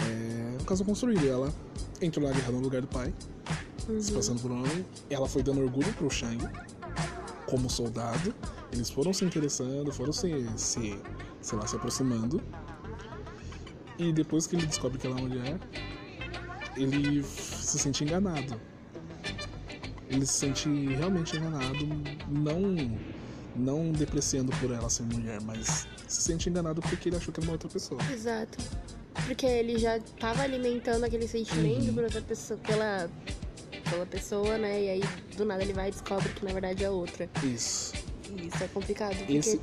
É um casal construído. Ela entrou na guerra no lugar do pai, Uhum. se passando por um homem. Ela foi dando orgulho pro Shang como soldado. Eles foram se interessando, foram se, se sei lá, se aproximando. E depois que ele descobre que ela é mulher, ele se sente enganado. Ele se sente realmente enganado, não não depreciando por ela ser mulher, mas se sente enganado porque ele achou que era uma outra pessoa. Exato. Porque ele já tava alimentando aquele sentimento Uhum. por outra pessoa, pela, pela pessoa, né? E aí do nada ele vai e descobre que na verdade é outra. Isso. Isso é complicado. Porque Esse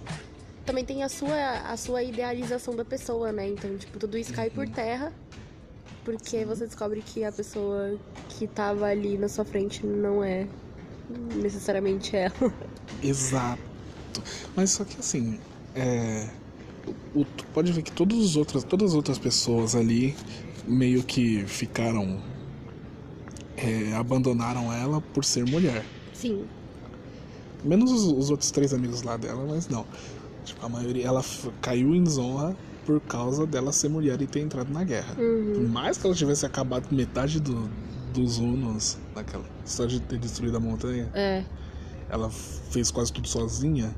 também tem a sua, a sua idealização da pessoa, né? Então, tipo, tudo isso cai Uhum. por terra. Porque você descobre que a pessoa que tava ali na sua frente não é necessariamente ela. Exato. Mas só que assim, é, o, pode ver que todos os outros, todas as outras pessoas ali meio que ficaram. é, abandonaram ela por ser mulher. Sim. Menos os, os outros três amigos lá dela, mas não. Tipo, a maioria, ela caiu em desonra por causa dela ser mulher e ter entrado na guerra. Uhum. Por mais que ela tivesse acabado metade do, dos Hunos, naquela só de ter destruído a montanha, É. ela fez quase tudo sozinha,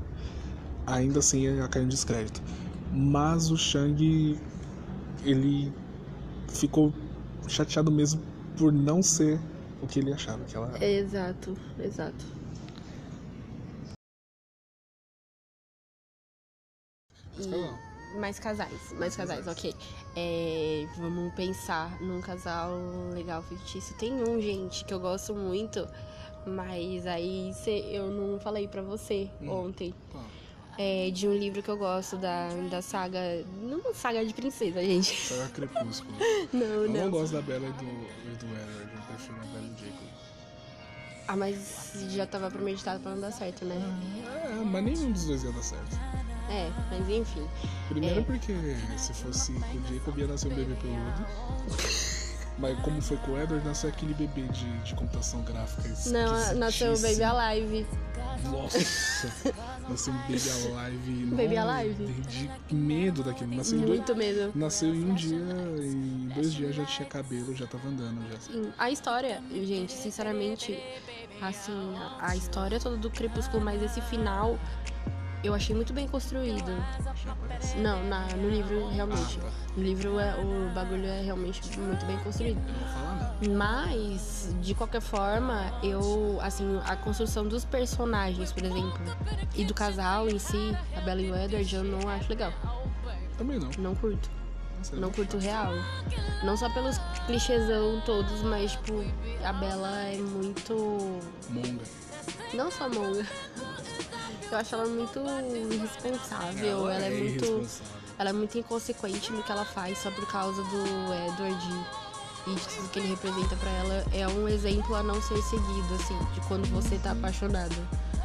ainda assim ela caiu em descrédito. Mas o Shang, ele ficou chateado mesmo por não ser o que ele achava que ela era. Exato, exato. Mais casais. Mais casais, ok. É, vamos pensar num casal legal fictício. Tem um, gente, que eu gosto muito, mas aí cê- eu não falei pra você ontem. Tá. É, de um livro que eu gosto da, da saga. Não saga de princesa, gente. Saiu a Crepúsculo. Não, Eu não não. gosto da Bella e do, e do Edward, eu prefiro a Bella e o Jacob. Ah, mas já tava premeditado pra não dar certo, né? É, mas nenhum dos dois ia dar certo. É, mas enfim. Primeiro É. porque se fosse com o Jacob ia nascer um bebê peludo. Mas como foi com o Edward, nasceu aquele bebê de, de computação gráfica. Não, nasceu o Baby. Alive. Nossa! nasceu um Baby Alive. Baby Nossa, Alive. De medo daquilo. Nasceu em, dois, Muito medo. nasceu em um dia, em dois dias já tinha cabelo, já tava andando. Já. Sim, a história, gente, sinceramente, assim, a, a história toda do Crepúsculo, mas esse final eu achei muito bem construído. Não, na, no livro realmente. Ah, tá. No livro é, o bagulho é realmente muito bem construído. Mas, de qualquer forma, eu, assim, a construção dos personagens, por exemplo, e do casal em si, a Bella e o Edward, eu não acho legal. Também não. Não curto. Nossa, Não curto real. Não só pelos clichêsão todos, mas, tipo, a Bella é muito. Monga. Não só monga. Eu acho ela muito irresponsável. Ela, é, muito. irresponsável. Ela é muito inconsequente no que ela faz só por causa do Edward e de tudo que ele representa pra ela. É um exemplo a não ser seguido, assim, de quando você tá apaixonado.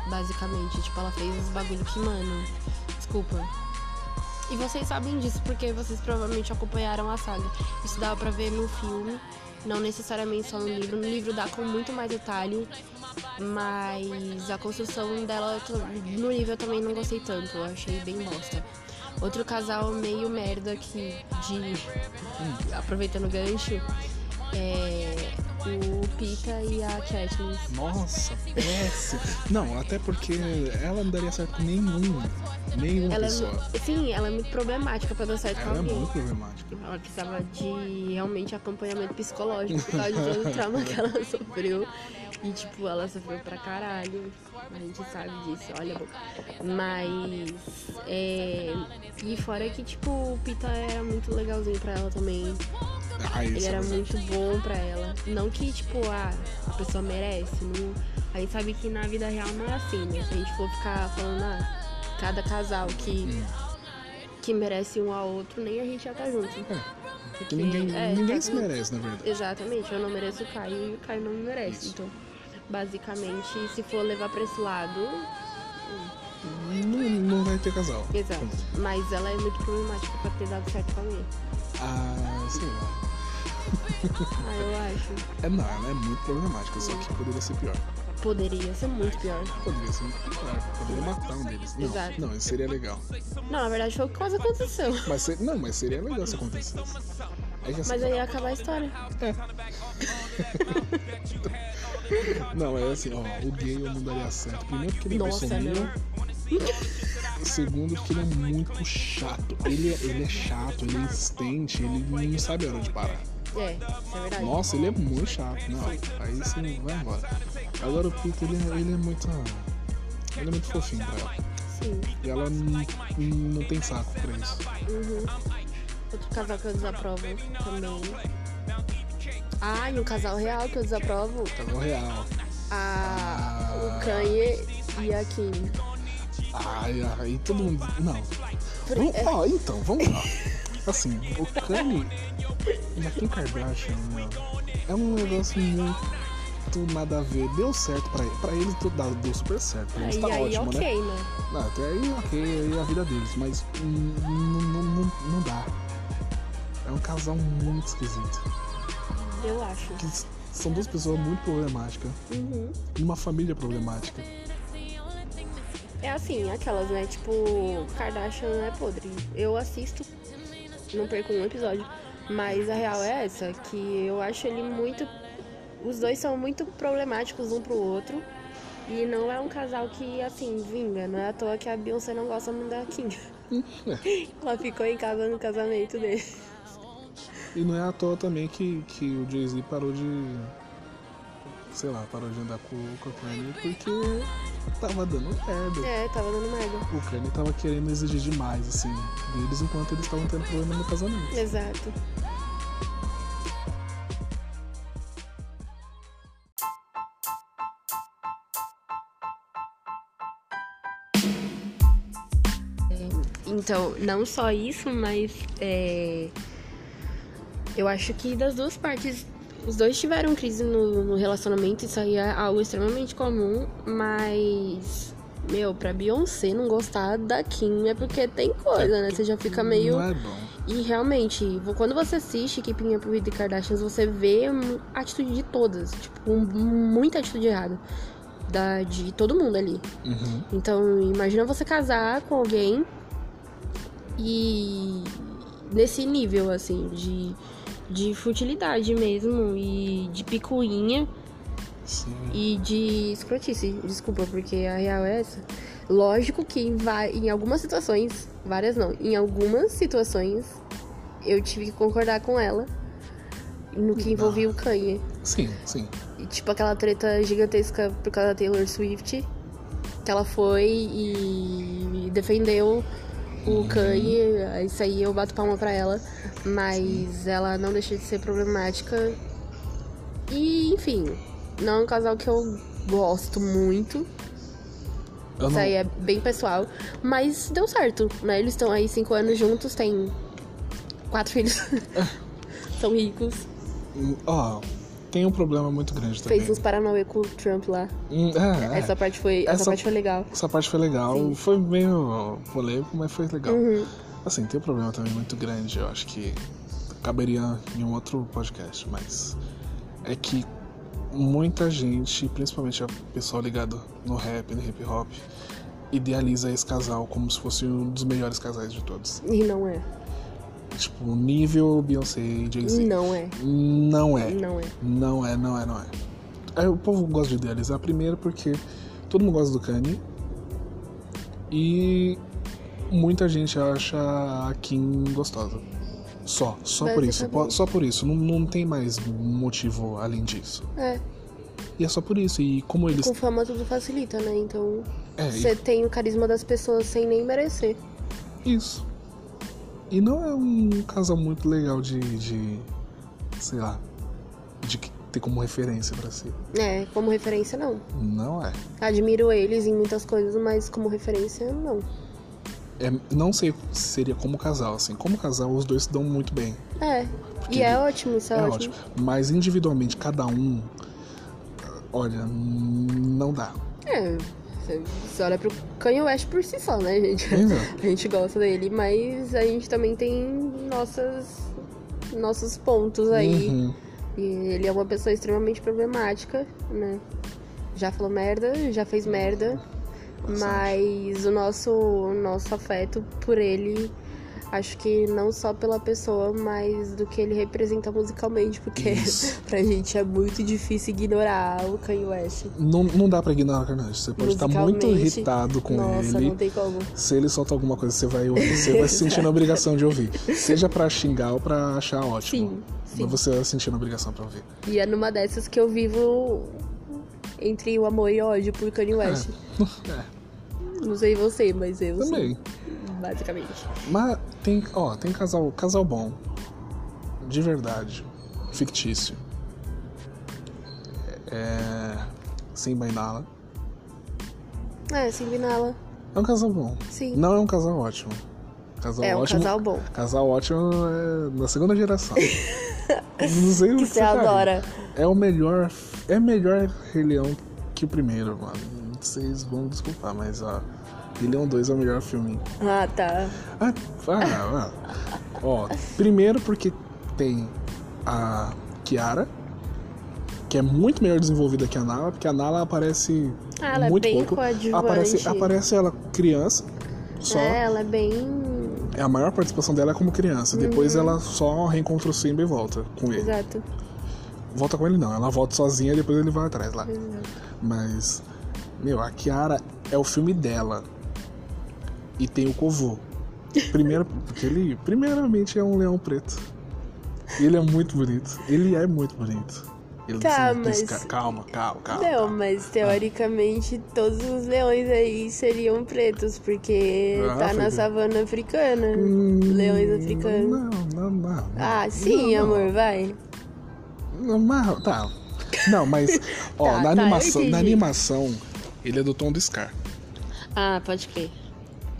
Basicamente. Tipo, ela fez uns bagulho que, mano. Desculpa. E vocês sabem disso porque vocês provavelmente acompanharam a saga. Isso dava pra ver no filme, não necessariamente só no livro. No livro dá com muito mais detalhe, mas a construção dela no livro eu também não gostei tanto. Eu achei bem bosta. Outro casal meio merda que de. aproveitando o gancho, é o Pita e a Katniss. Nossa, péssimo. Não, até porque ela não daria certo com nenhum. Nenhuma Ela é, pessoa. mu- sim, ela é muito problemática pra dar certo com Ela é alguém. muito problemática. Ela precisava de realmente acompanhamento psicológico por causa de todo o trauma que ela sofreu. E, tipo, ela sofreu pra caralho. A gente sabe disso, olha a boca. Mas. É... E fora que, tipo, o Pita era muito legalzinho pra ela também. Ah, Ele é era verdade. muito bom pra ela. Não que, tipo, ah, a pessoa merece. Não... A gente sabe que na vida real não é assim, né? Se a gente for ficar falando, ah, cada casal que, Hum. que merece um ao outro, nem a gente já tá junto. É, Porque, ninguém é, ninguém tá se merece, na verdade. Exatamente, eu não mereço o Caio e o Caio não me merece. Isso. Então, basicamente, se for levar pra esse lado, Não, não vai ter casal. exato. Mas ela é muito problemática pra ter dado certo com alguém. Ah, sei lá. Ah, eu acho. É, não, ela é muito problemática, só que poderia ser pior. Poderia ser muito pior. Poderia ser pior. Poderia matar um deles. Não, Exato. não, isso seria legal. Não, na verdade foi o que quase aconteceu. Mas se- não, mas seria legal se acontecesse. É Mas aí ia acabar a história. Não, é assim, ó, o gay eu não daria certo. Primeiro porque ele é Nossa, bolsominion. Segundo porque ele é muito chato. Ele é, ele é chato, ele é insistente, ele não sabe a hora de parar. É, isso é verdade. Nossa, ele é muito chato. Não, aí você vai embora. Agora o Peter, ele, é- ele é muito. Ele é muito fofinho pra ela. Sim. E ela não, não tem saco pra isso. Uhum. Outro casal que eu desaprovo também. Ah, um casal real que eu desaprovo. Casal real. A, o Kanye e a Kim. Ai, aí todo mundo. Não. Vamos, é- ó, então, vamos lá. Assim, o Kanye e a Kim Kardashian, meu, é um negócio muito nada a ver. Deu certo pra ele. Pra ele tudo deu super certo. Pra eles tá aí ótimo, né? ok, né? Não, até aí, ok, aí é a vida deles, mas não, não, não, não dá. É um casal muito esquisito. Eu acho. Que são duas pessoas muito problemáticas. Uhum. E uma família problemática. É assim, aquelas, né? Tipo, Kardashian é podre. Eu assisto, não perco um episódio. Mas a real é essa, que eu acho ele muito. Os dois são muito problemáticos um pro outro. E não é um casal que, assim, vinga. Não é à toa que a Beyoncé não gosta muito da Kim. É. Ela ficou em casa no casamento dele. E não é à toa também que, que o Jay-Z parou de. Sei lá, parou de andar com, com a Kanye porque tava dando merda. É, tava dando merda. O Kanye tava querendo exigir demais, assim, deles enquanto eles estavam tendo problema no casamento. Exato. Então, não só isso, mas é, eu acho que das duas partes, os dois tiveram crise no, no relacionamento, isso aí é algo extremamente comum, mas, meu, pra Beyoncé não gostar da Kim é porque tem coisa, né? Você já fica meio. Não é bom. E realmente, quando você assiste Keeping Up with the Kardashians, você vê a atitude de todas, tipo, muita atitude errada. Da, de todo mundo ali. Uhum. Então, imagina você casar com alguém e nesse nível, assim, de, de futilidade mesmo e de picuinha Sim. e de escrotice. Desculpa, porque a real é essa. Lógico que em, va- em algumas situações, várias não, em algumas situações eu tive que concordar com ela no que envolvia o Kanye. Sim, sim. E, tipo aquela treta gigantesca por causa da Taylor Swift. Que ela foi e defendeu o Kanye. Isso aí eu bato palma pra ela. Mas ela não deixa de ser problemática. E, enfim, não é um casal que eu gosto muito. Eu Isso não... aí é bem pessoal. Mas deu certo, né? Eles estão aí cinco anos juntos, têm quatro filhos. São ricos. Ó, tem um problema muito grande também. Fez uns paranauê com o Trump lá. Hum, é, é. Essa parte foi, essa... Essa- parte foi legal. Essa parte foi legal. Sim. Foi meio polêmico, mas foi legal. Uhum. Assim, tem um problema também muito grande, eu acho que caberia em um outro podcast, mas é que muita gente, principalmente o pessoal ligado no rap, no hip hop, idealiza esse casal como se fosse um dos melhores casais de todos. E não é. Tipo, nível Beyoncé e Jay-Z. Não é. Não é. Não é. Não é, não é, não é. Aí o povo gosta de idealizar primeiro porque todo mundo gosta do Kanye e muita gente acha a Kim gostosa. Só, só por isso, Basicamente. só por isso, não, não tem mais motivo além disso. É. E é só por isso, e como eles. Com fama tudo facilita, né? Então É, e- você tem o carisma das pessoas sem nem merecer. isso. E não é um casal muito legal de. de sei lá. De ter como referência pra si. É, como referência não. Não é. Admiro eles em muitas coisas, mas como referência não. É, não sei se seria como casal, assim. Como casal, os dois se dão muito bem. É. Porque E é ótimo, isso é, É ótimo. ótimo. Mas individualmente, cada um. Olha, não dá. É. Você olha pro Kanye West por si só, né, gente? Exato. A gente gosta dele, mas a gente também tem nossas, nossos pontos aí. Uhum. E ele é uma pessoa extremamente problemática, né? Já falou merda, já fez merda. Mas o nosso, o nosso afeto por ele, acho que não só pela pessoa, mas do que ele representa musicalmente, porque Isso. pra gente é muito difícil ignorar o Kanye West. Não, não dá pra ignorar o Carnage. Você pode estar muito irritado com Nossa, ele. não tem como. Se ele solta alguma coisa, você vai, ouvir, você vai se sentir na obrigação de ouvir. Seja pra xingar ou pra achar ótimo. Sim, sim. Mas você vai se sentir na obrigação pra ouvir. E é numa dessas que eu vivo entre o amor e o ódio por Kanye West. É, Não sei você, mas eu sim, também. basicamente. Mas tem, ó, tem casal, casal bom. De verdade. Fictício. É. Sem Bainala. É, sim, Vinala. É um casal bom. Sim. Não é um casal ótimo. Casal É um ótimo. casal bom. Casal ótimo é da segunda geração. Não sei o Que que você faria. adora. É o melhor. É melhor Rei Leão que o primeiro, mano. Vocês vão desculpar, mas ó. Leão 2 é o melhor filme. Ah, tá. Ah, ah, ah. Ó, primeiro porque tem a Kiara, que é muito melhor desenvolvida que a Nala, porque a Nala aparece Ah, ela é muito bem pouco. Aparece, aparece ela criança, só. É, ela é bem. É a maior participação dela é como criança. Depois ela só reencontra o Simba e volta com ele. Exato. Volta com ele não, ela volta sozinha e depois ele vai atrás lá. Exato. Mas, meu, a Kiara é o filme dela. E tem o Covô. Primeiro, porque ele, primeiramente, é um leão preto. E ele é muito bonito. Ele é muito bonito. Ele Tá, não mas-. Calma, calma, calma. Não, calma. mas teoricamente todos os leões aí seriam pretos, porque Ah, tá na savana africana. Hum, leões africanos. Não, não, não. Ah, sim, Não, não. amor, vai. Não, mas- tá. Não, mas, ó, Tá, na, tá, animação, na animação, ele é do tom do Scar. Ah, pode crer.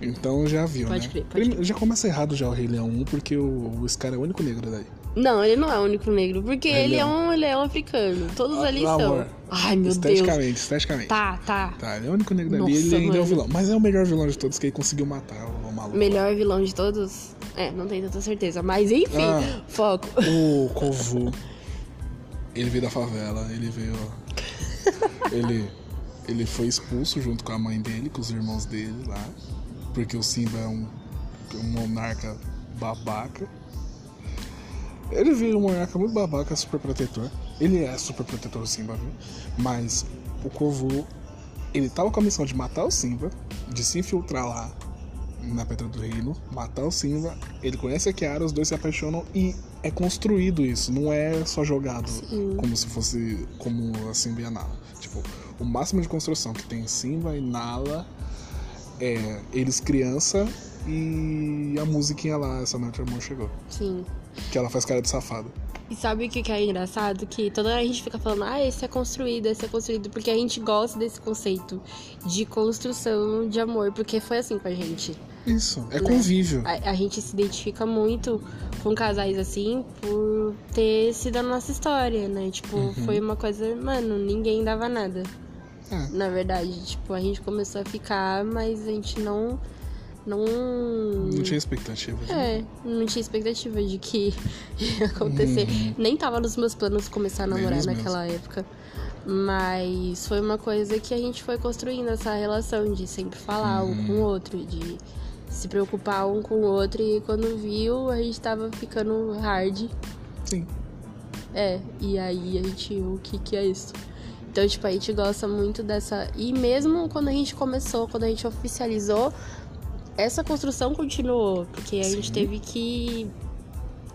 Então já viu, Pode né? crer, pode Prime- Já começa errado já o Rei Leão 1, porque o, o Scar é o único negro daí. Não, ele não é o único negro, porque Ele ele, é é um leão africano. Todos ali Ah, são. amor, Ai, meu Deus. esteticamente, esteticamente. Tá, tá. Tá, ele é o único negro Nossa, ele ainda é o vilão. Mas é o melhor vilão de todos, que ele conseguiu matar o, o maluco. Melhor vilão de todos? É, não tenho tanta certeza. Mas enfim, Ah. foco. O Kovu, ele veio da favela, ele veio. ele, ele foi expulso junto com a mãe dele, com os irmãos dele lá. Porque o Simba é um, um monarca babaca. Ele veio um monarca muito babaca, super protetor. Ele é super protetor o Simba, viu? Mas o Kovu, ele tava com a missão de matar o Simba, de se infiltrar lá na Pedra do Reino, matar o Simba. Ele conhece a Kiara, os dois se apaixonam e é construído isso, não é só jogado como se fosse como a Simba e a Nala. Tipo, o máximo de construção que tem Simba e Nala é eles criança e a musiquinha lá, essa noite o amor chegou. Sim. Que ela faz cara de safada. E sabe o que que é engraçado? Que toda hora a gente fica falando, ah, esse é construído, esse é construído, porque a gente gosta desse conceito de construção de amor, porque foi assim com a gente. Isso, é Né? convívio. A, a gente se identifica muito com casais assim por ter sido a nossa história, né? Tipo, foi uma coisa, mano, ninguém dava nada. É. Na verdade, tipo, a gente começou a ficar, mas a gente não. Não. Não tinha expectativa. É, não tinha expectativa de que ia acontecer. Nem tava nos meus planos começar a namorar naquela época. Mas foi uma coisa que a gente foi construindo essa relação de sempre falar um com o outro, de se preocupar um com o outro. E quando viu, a gente tava ficando hard. Sim. É, e aí a gente, o que que é isso? Então, tipo, a gente gosta muito dessa. E mesmo quando a gente começou, quando a gente oficializou, essa construção continuou. Porque a gente Sim. teve que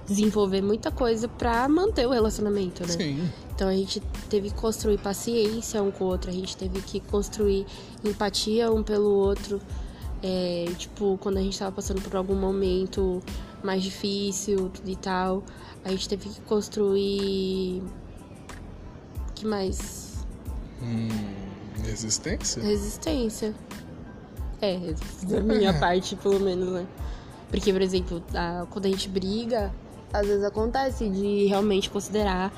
desenvolver muita coisa pra manter o relacionamento, né? Sim. Então a gente teve que construir paciência um com o outro, a gente teve que construir empatia um pelo outro. É, tipo, quando a gente tava passando por algum momento mais difícil tudo e tal, a gente teve que construir. que mais? Hum, resistência? Resistência. É, da minha parte, pelo menos, né? Porque, por exemplo, a- quando a gente briga, às vezes acontece de realmente considerar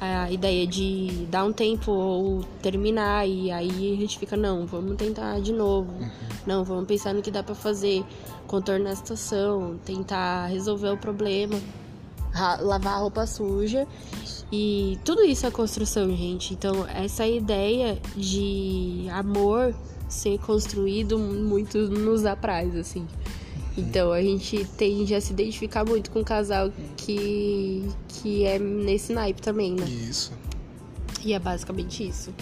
a ideia de dar um tempo ou terminar, e aí a gente fica, não, vamos tentar de novo. Não, vamos pensar no que dá pra fazer, contornar a situação, tentar resolver o problema, lavar a roupa suja. E tudo isso é construção, gente. Então, essa ideia de amor ser construído muito nos apraz, assim. Então, a gente tende a se identificar muito com um casal que, que é nesse naipe também, né? Isso. E é basicamente isso.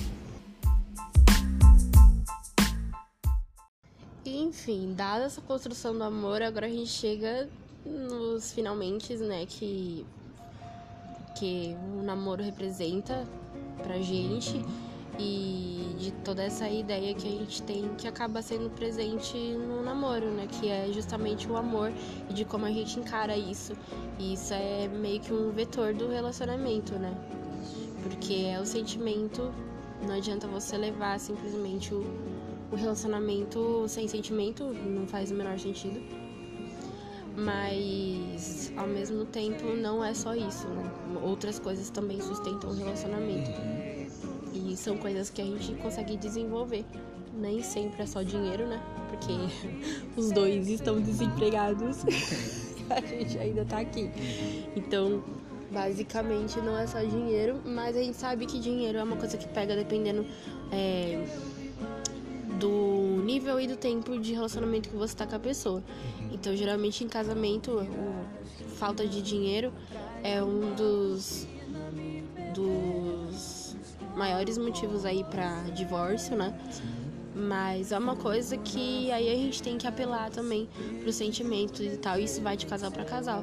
Enfim, dada essa construção do amor, agora a gente chega nos finalmente, né, que que o namoro representa pra gente e de toda essa ideia que a gente tem que acaba sendo presente no namoro, né, que é justamente o amor e de como a gente encara isso. E isso é meio que um vetor do relacionamento, né? Porque é o sentimento, não adianta você levar simplesmente o, o relacionamento sem sentimento, não faz o menor sentido. Mas ao mesmo tempo não é só isso, né? Outras coisas também sustentam o relacionamento. E são coisas que a gente consegue desenvolver. Nem sempre é só dinheiro, né? Porque os dois estão desempregados. a gente ainda tá aqui. Então, basicamente não é só dinheiro, mas a gente sabe que dinheiro é uma coisa que pega dependendo é, do nível e do tempo de relacionamento que você tá com a pessoa. Então, geralmente em casamento, o- falta de dinheiro é um dos dos maiores motivos aí pra divórcio, né? Mas é uma coisa que aí a gente tem que apelar também pro sentimento e tal. Isso vai de casal pra casal.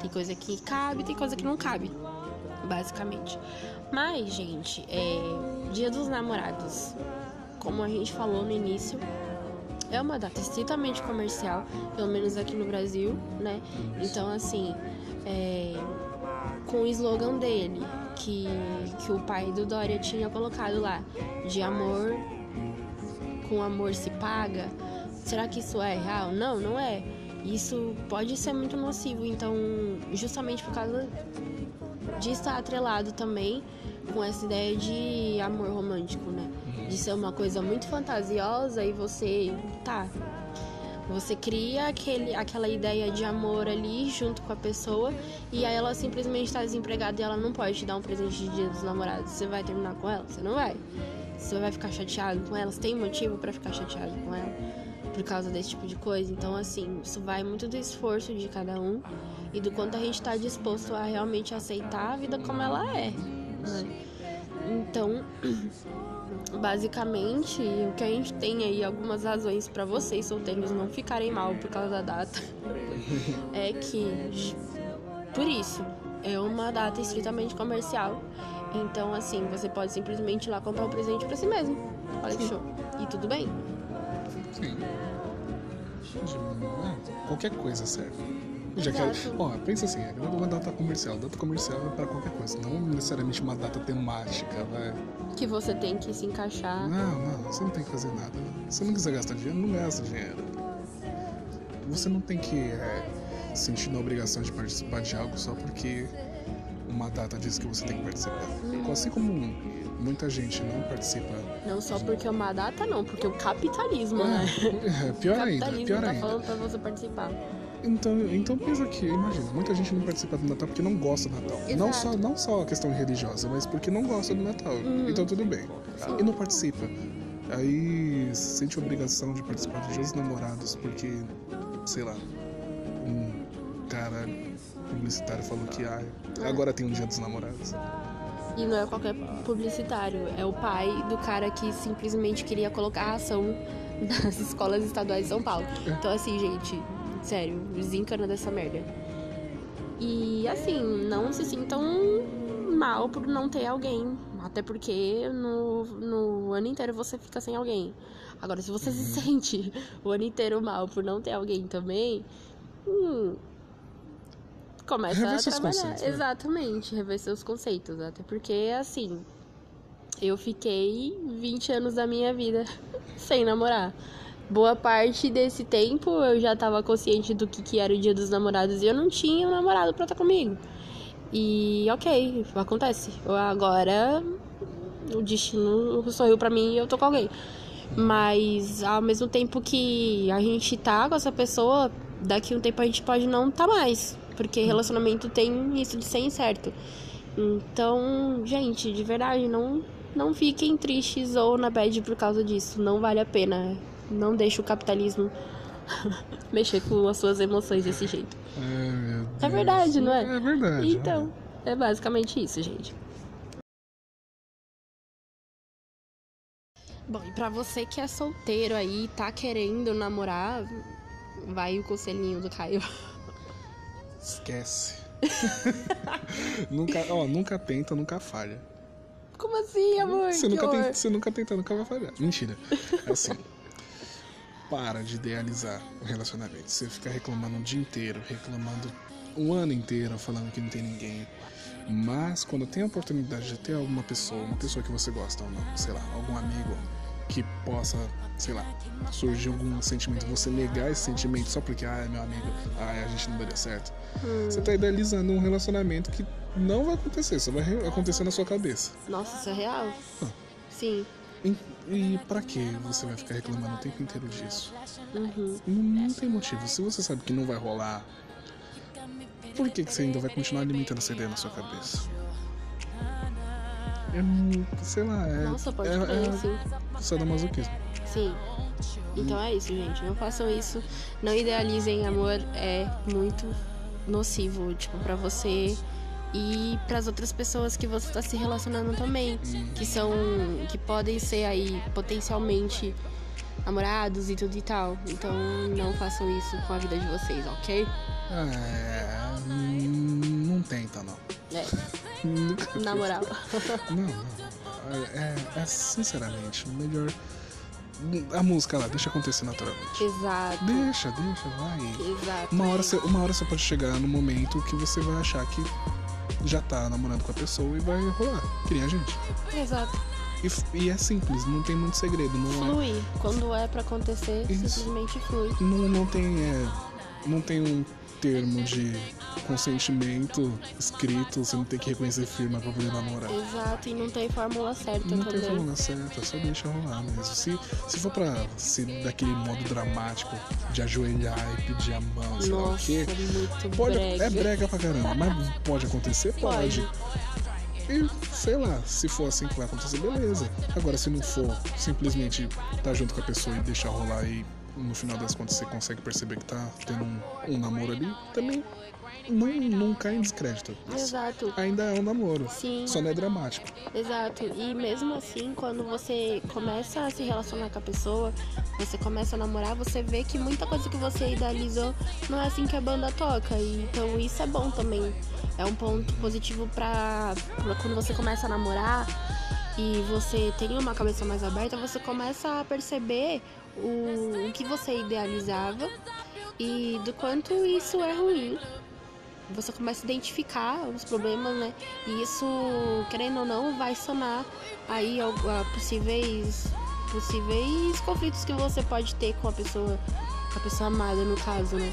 Tem coisa que cabe, tem coisa que não cabe. basicamente. Mas, gente, é, Dia dos Namorados, como a gente falou no início, é uma data estritamente comercial, pelo menos aqui no Brasil, né? Então, assim, é, com o slogan dele, que, que o pai do Dória tinha colocado lá, de amor, com amor se paga, será que isso é real? Não, não é. Isso pode ser muito nocivo, então, justamente por causa de estar atrelado também com essa ideia de amor romântico, né? De ser uma coisa muito fantasiosa e você, tá, você cria aquele, aquela ideia de amor ali junto com a pessoa e aí ela simplesmente está desempregada e ela não pode te dar um presente de dia dos namorados. Você vai terminar com ela? Você não vai. Você vai ficar chateado com ela? Você tem motivo para ficar chateado com ela por causa desse tipo de coisa? Então, assim, isso vai muito do esforço de cada um e do quanto a gente está disposto a realmente aceitar a vida como ela é. Né? Então, basicamente, o que a gente tem aí, algumas razões para vocês solteiros não ficarem mal por causa da data, é que, por isso, é uma data estritamente comercial. Então, assim, você pode simplesmente ir lá comprar um presente para si mesmo. Olha que show. E tudo bem. Sim. Qualquer coisa serve. Já que, ó, pensa assim, é uma data comercial. Data comercial é para qualquer coisa, não necessariamente uma data temática, vai. Que você tem que se encaixar. Não, não, você não tem que fazer nada. Se você não quiser gastar dinheiro, não gasta dinheiro. Você não tem que é, sentir a obrigação de participar de algo só porque uma data diz que você tem que participar. Hum. Assim como muita gente não participa. Não só porque é uma data, não, porque o capitalismo, é, né? É, pior o ainda, pior tá ainda. falando pra você participar. Então, então pensa que, imagina, muita gente não participa do Natal porque não gosta do Natal. Não só, não só a questão religiosa, mas porque não gosta do Natal. Uhum. Então tudo bem. Sim. E não participa. Aí sente a obrigação de participar dos dias namorados porque, sei lá, um cara publicitário falou que ah, agora tem um dia dos namorados. E não é qualquer publicitário, é o pai do cara que simplesmente queria colocar a ação nas escolas estaduais de São Paulo. É. Então assim, gente, Sério, desencana dessa merda. E assim, não se sintam mal por não ter alguém. Até porque no, no ano inteiro você fica sem alguém. Agora, se você uhum. se sente o ano inteiro mal por não ter alguém também, hum, começa rever a trabalhar. Né? Exatamente, rever seus conceitos. Até porque, assim, eu fiquei 20 anos da minha vida sem namorar boa parte desse tempo eu já estava consciente do que, que era o dia dos namorados e eu não tinha um namorado pra estar comigo. E ok, acontece. Agora o destino sorriu pra mim e eu tô com alguém. Mas ao mesmo tempo que a gente tá com essa pessoa, daqui um tempo a gente pode não tá mais. Porque relacionamento tem isso de ser incerto. Então, gente, de verdade, não, não fiquem tristes ou na bad por causa disso. Não vale a pena. Não deixe o capitalismo mexer com as suas emoções desse jeito. É, é verdade, não é? É verdade. Então, é basicamente isso, gente. Bom, e pra você que é solteiro aí, tá querendo namorar, vai o conselhinho do Caio. Esquece. nunca, ó, nunca tenta, nunca falha. Como assim, amor? Você, nunca, tenta, você nunca tenta, nunca vai falhar. Mentira. É assim para de idealizar o relacionamento. Você fica reclamando o dia inteiro, reclamando o ano inteiro, falando que não tem ninguém. Mas quando tem a oportunidade de ter alguma pessoa, uma pessoa que você gosta ou não, sei lá, algum amigo que possa, sei lá, surgir algum sentimento, você negar esse sentimento só porque, ah, é meu amigo, ah, a gente não daria certo. Hum. Você tá idealizando um relacionamento que não vai acontecer, só vai acontecer na sua cabeça. Nossa, isso é real? Ah. Sim. E, e para que você vai ficar reclamando o tempo inteiro disso? Uhum. Não, não, tem motivo. Se você sabe que não vai rolar, por que, que você ainda vai continuar alimentando essa ideia na sua cabeça? É, sei lá, é. Nossa, pode é, é, sim. Sadomasoquismo. Sim. Então é isso, gente. Não façam isso. Não idealizem amor. É muito nocivo, tipo, pra você e para as outras pessoas que você está se relacionando também, que são que podem ser aí potencialmente namorados e tudo e tal. Então não façam isso com a vida de vocês, ok? É, não tenta não. É. Na moral. Não, não. É, é, sinceramente, melhor. A música lá, deixa acontecer naturalmente. Exato. Deixa, deixa, vai. Exato. Uma hora, você, uma hora você pode chegar no momento que você vai achar que já tá namorando com a pessoa e vai rolar. Que nem a gente. Exato. E, e é simples, não tem muito segredo. Não, é, Flui. Quando é pra acontecer, Isso. simplesmente flui. não, não tem. É, não tem um termo de consentimento escrito, você não tem que reconhecer firma pra poder namorar. Exato. E não tem fórmula certa Não tem também. fórmula certa, só deixa rolar mesmo. Se, se for pra ser daquele modo dramático de ajoelhar e pedir a mão, sei lá o Nossa, quê. muito Pode, brega. é brega pra caramba, mas pode acontecer? Pode. Pode. E sei lá, se for assim que vai acontecer, beleza. Agora, se não for, simplesmente tá junto com a pessoa e deixar rolar e no final das contas você consegue perceber que tá tendo um, um namoro ali, também não, não cai em descrédito. Exato. Ainda é um namoro. Sim. Só não é dramático. Exato. E mesmo assim, quando você começa a se relacionar com a pessoa, você começa a namorar, você vê que muita coisa que você idealizou não é assim que a banda toca. Então isso é bom também. É um ponto positivo pra, pra quando você começa a namorar e você tem uma cabeça mais aberta, você começa a perceber o, o que você idealizava e do quanto isso é ruim você começa a identificar os problemas, né? E isso, querendo ou não, vai sanar aí al- a possíveis, possíveis conflitos que você pode ter com a pessoa, a pessoa amada, no caso, né?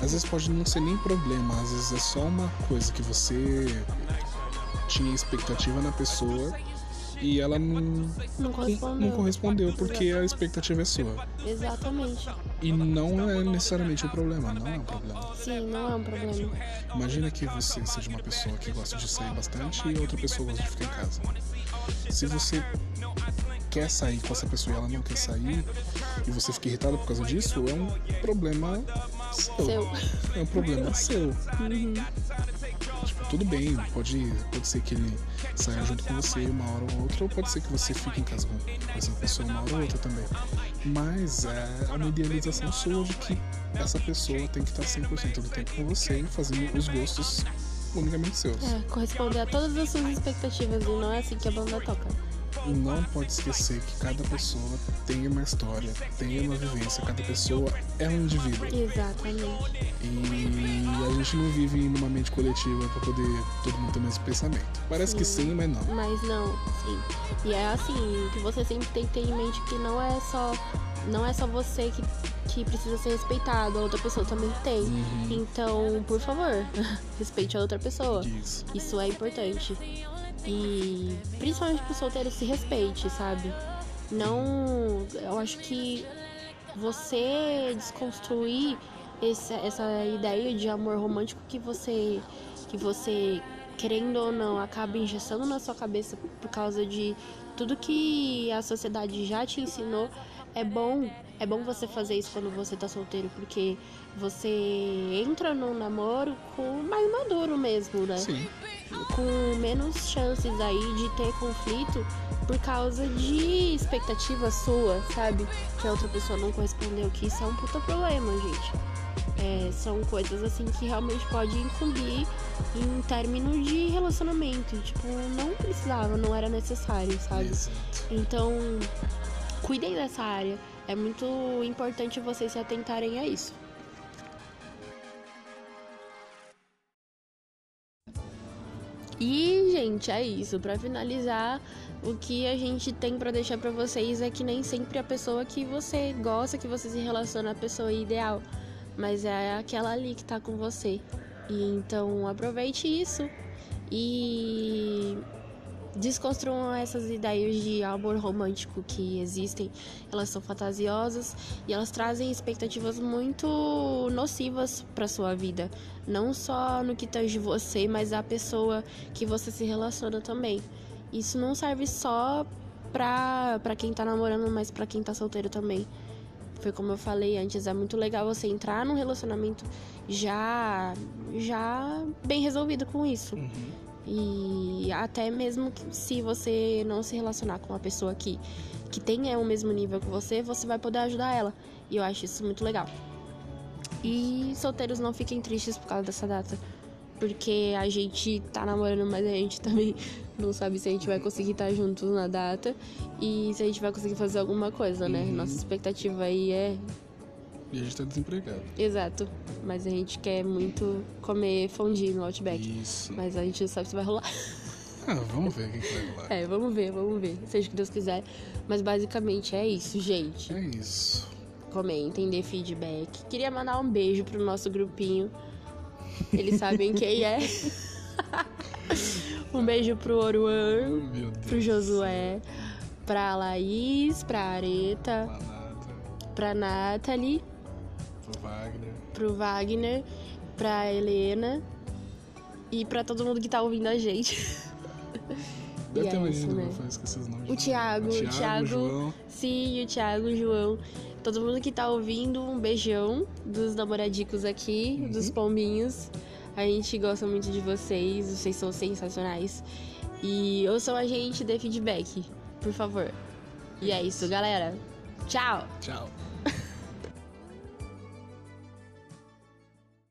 Às vezes pode não ser nem problema, às vezes é só uma coisa que você tinha expectativa na pessoa e ela não, Não correspondeu. não correspondeu porque a expectativa é sua. Exatamente. E não é necessariamente um problema, não é um problema. Sim, não é um problema. Imagina que você seja uma pessoa que gosta de sair bastante e outra pessoa gosta de ficar em casa. Se você quer sair com essa pessoa e ela não quer sair e você fica irritado por causa disso, é um problema seu. Seu. É um problema seu. Uhum. Tudo bem, pode, pode ser que ele saia junto com você uma hora ou outra, ou pode ser que você fique em casa com essa pessoa uma hora ou outra também. Mas é uma idealização sua de que essa pessoa tem que estar 100% do tempo com você, fazendo os gostos unicamente seus. É, corresponder a todas as suas expectativas e não é assim que a banda toca. Não pode esquecer que cada pessoa tem uma história, tem uma vivência, cada pessoa é um indivíduo. Exatamente. E a gente não vive numa mente coletiva pra poder todo mundo ter o mesmo pensamento. Parece que sim, mas não. Mas não, sim. E é assim, que você sempre tem que ter em mente que não é só. Não é só você que, que precisa ser respeitado, a outra pessoa também tem. Uhum. Então, por favor, respeite a outra pessoa. Isso. Isso é importante. E principalmente pro solteiro se respeite, sabe? Não. Eu acho que você desconstruir esse- essa ideia de amor romântico que você. que você, querendo ou não, acaba engessando na sua cabeça por causa de tudo que a sociedade já te ensinou. É bom, é bom você fazer isso quando você tá solteiro, porque você entra num namoro com mais maduro mesmo, né? Sim. com menos chances aí de ter conflito por causa de expectativa sua, sabe? Que a outra pessoa não correspondeu, que isso é um puta problema, gente. É, são coisas assim que realmente pode incumbir em término de relacionamento. Tipo, não precisava, não era necessário, sabe? Então, cuidem dessa área. É muito importante vocês se atentarem a isso. E, gente, é isso. Pra finalizar, o que a gente tem pra deixar pra vocês é que nem sempre a pessoa que você gosta, que você se relaciona, a pessoa ideal, mas é aquela ali que tá com você. E então, aproveite isso e desconstruam essas ideias de amor romântico que existem. Elas são fantasiosas e elas trazem expectativas muito nocivas para sua vida, não só no que tange você, mas a pessoa que você se relaciona também. Isso não serve só pra, pra quem tá namorando, mas pra quem tá solteiro também. Foi como eu falei antes, é muito legal você entrar num relacionamento já já bem resolvido com isso. Uhum. E até mesmo se você não se relacionar com uma pessoa que, que tenha o mesmo nível que você, você vai poder ajudar ela. E eu acho isso muito legal. E solteiros não fiquem tristes por causa dessa data. porque a gente tá namorando, mas a gente também não sabe se a gente vai conseguir estar juntos na data e se a gente vai conseguir fazer alguma coisa, né? Uhum. Nossa expectativa aí é E a gente tá desempregado. exato, mas a gente quer muito comer fondue no Outback, Isso. mas a gente não sabe se vai rolar. Ah, vamos ver o que, que vai rolar. É, vamos ver, vamos ver, seja o que Deus quiser. Mas basicamente é isso, gente. É isso. Comentem, dê feedback. Queria mandar um beijo pro nosso grupinho. Eles sabem quem é. um beijo pro Oh, Oruan, meu Deus. pro Josué, pra Laís, pra Areta, Planata, pra Nathalie, pro Wagner. pro Wagner, pra Helena e pra todo mundo que tá ouvindo a gente. Deve E ter é mais isso, né? esqueci os nomes. O Thiago, o o Thiago. João. Sim, o Thiago, o João, todo mundo que tá ouvindo, um beijão dos namoradicos aqui, Uhum. dos pombinhos. A gente gosta muito de vocês, vocês são sensacionais. E ouçam a gente, dê feedback, por favor. E é isso, galera. Tchau! Tchau.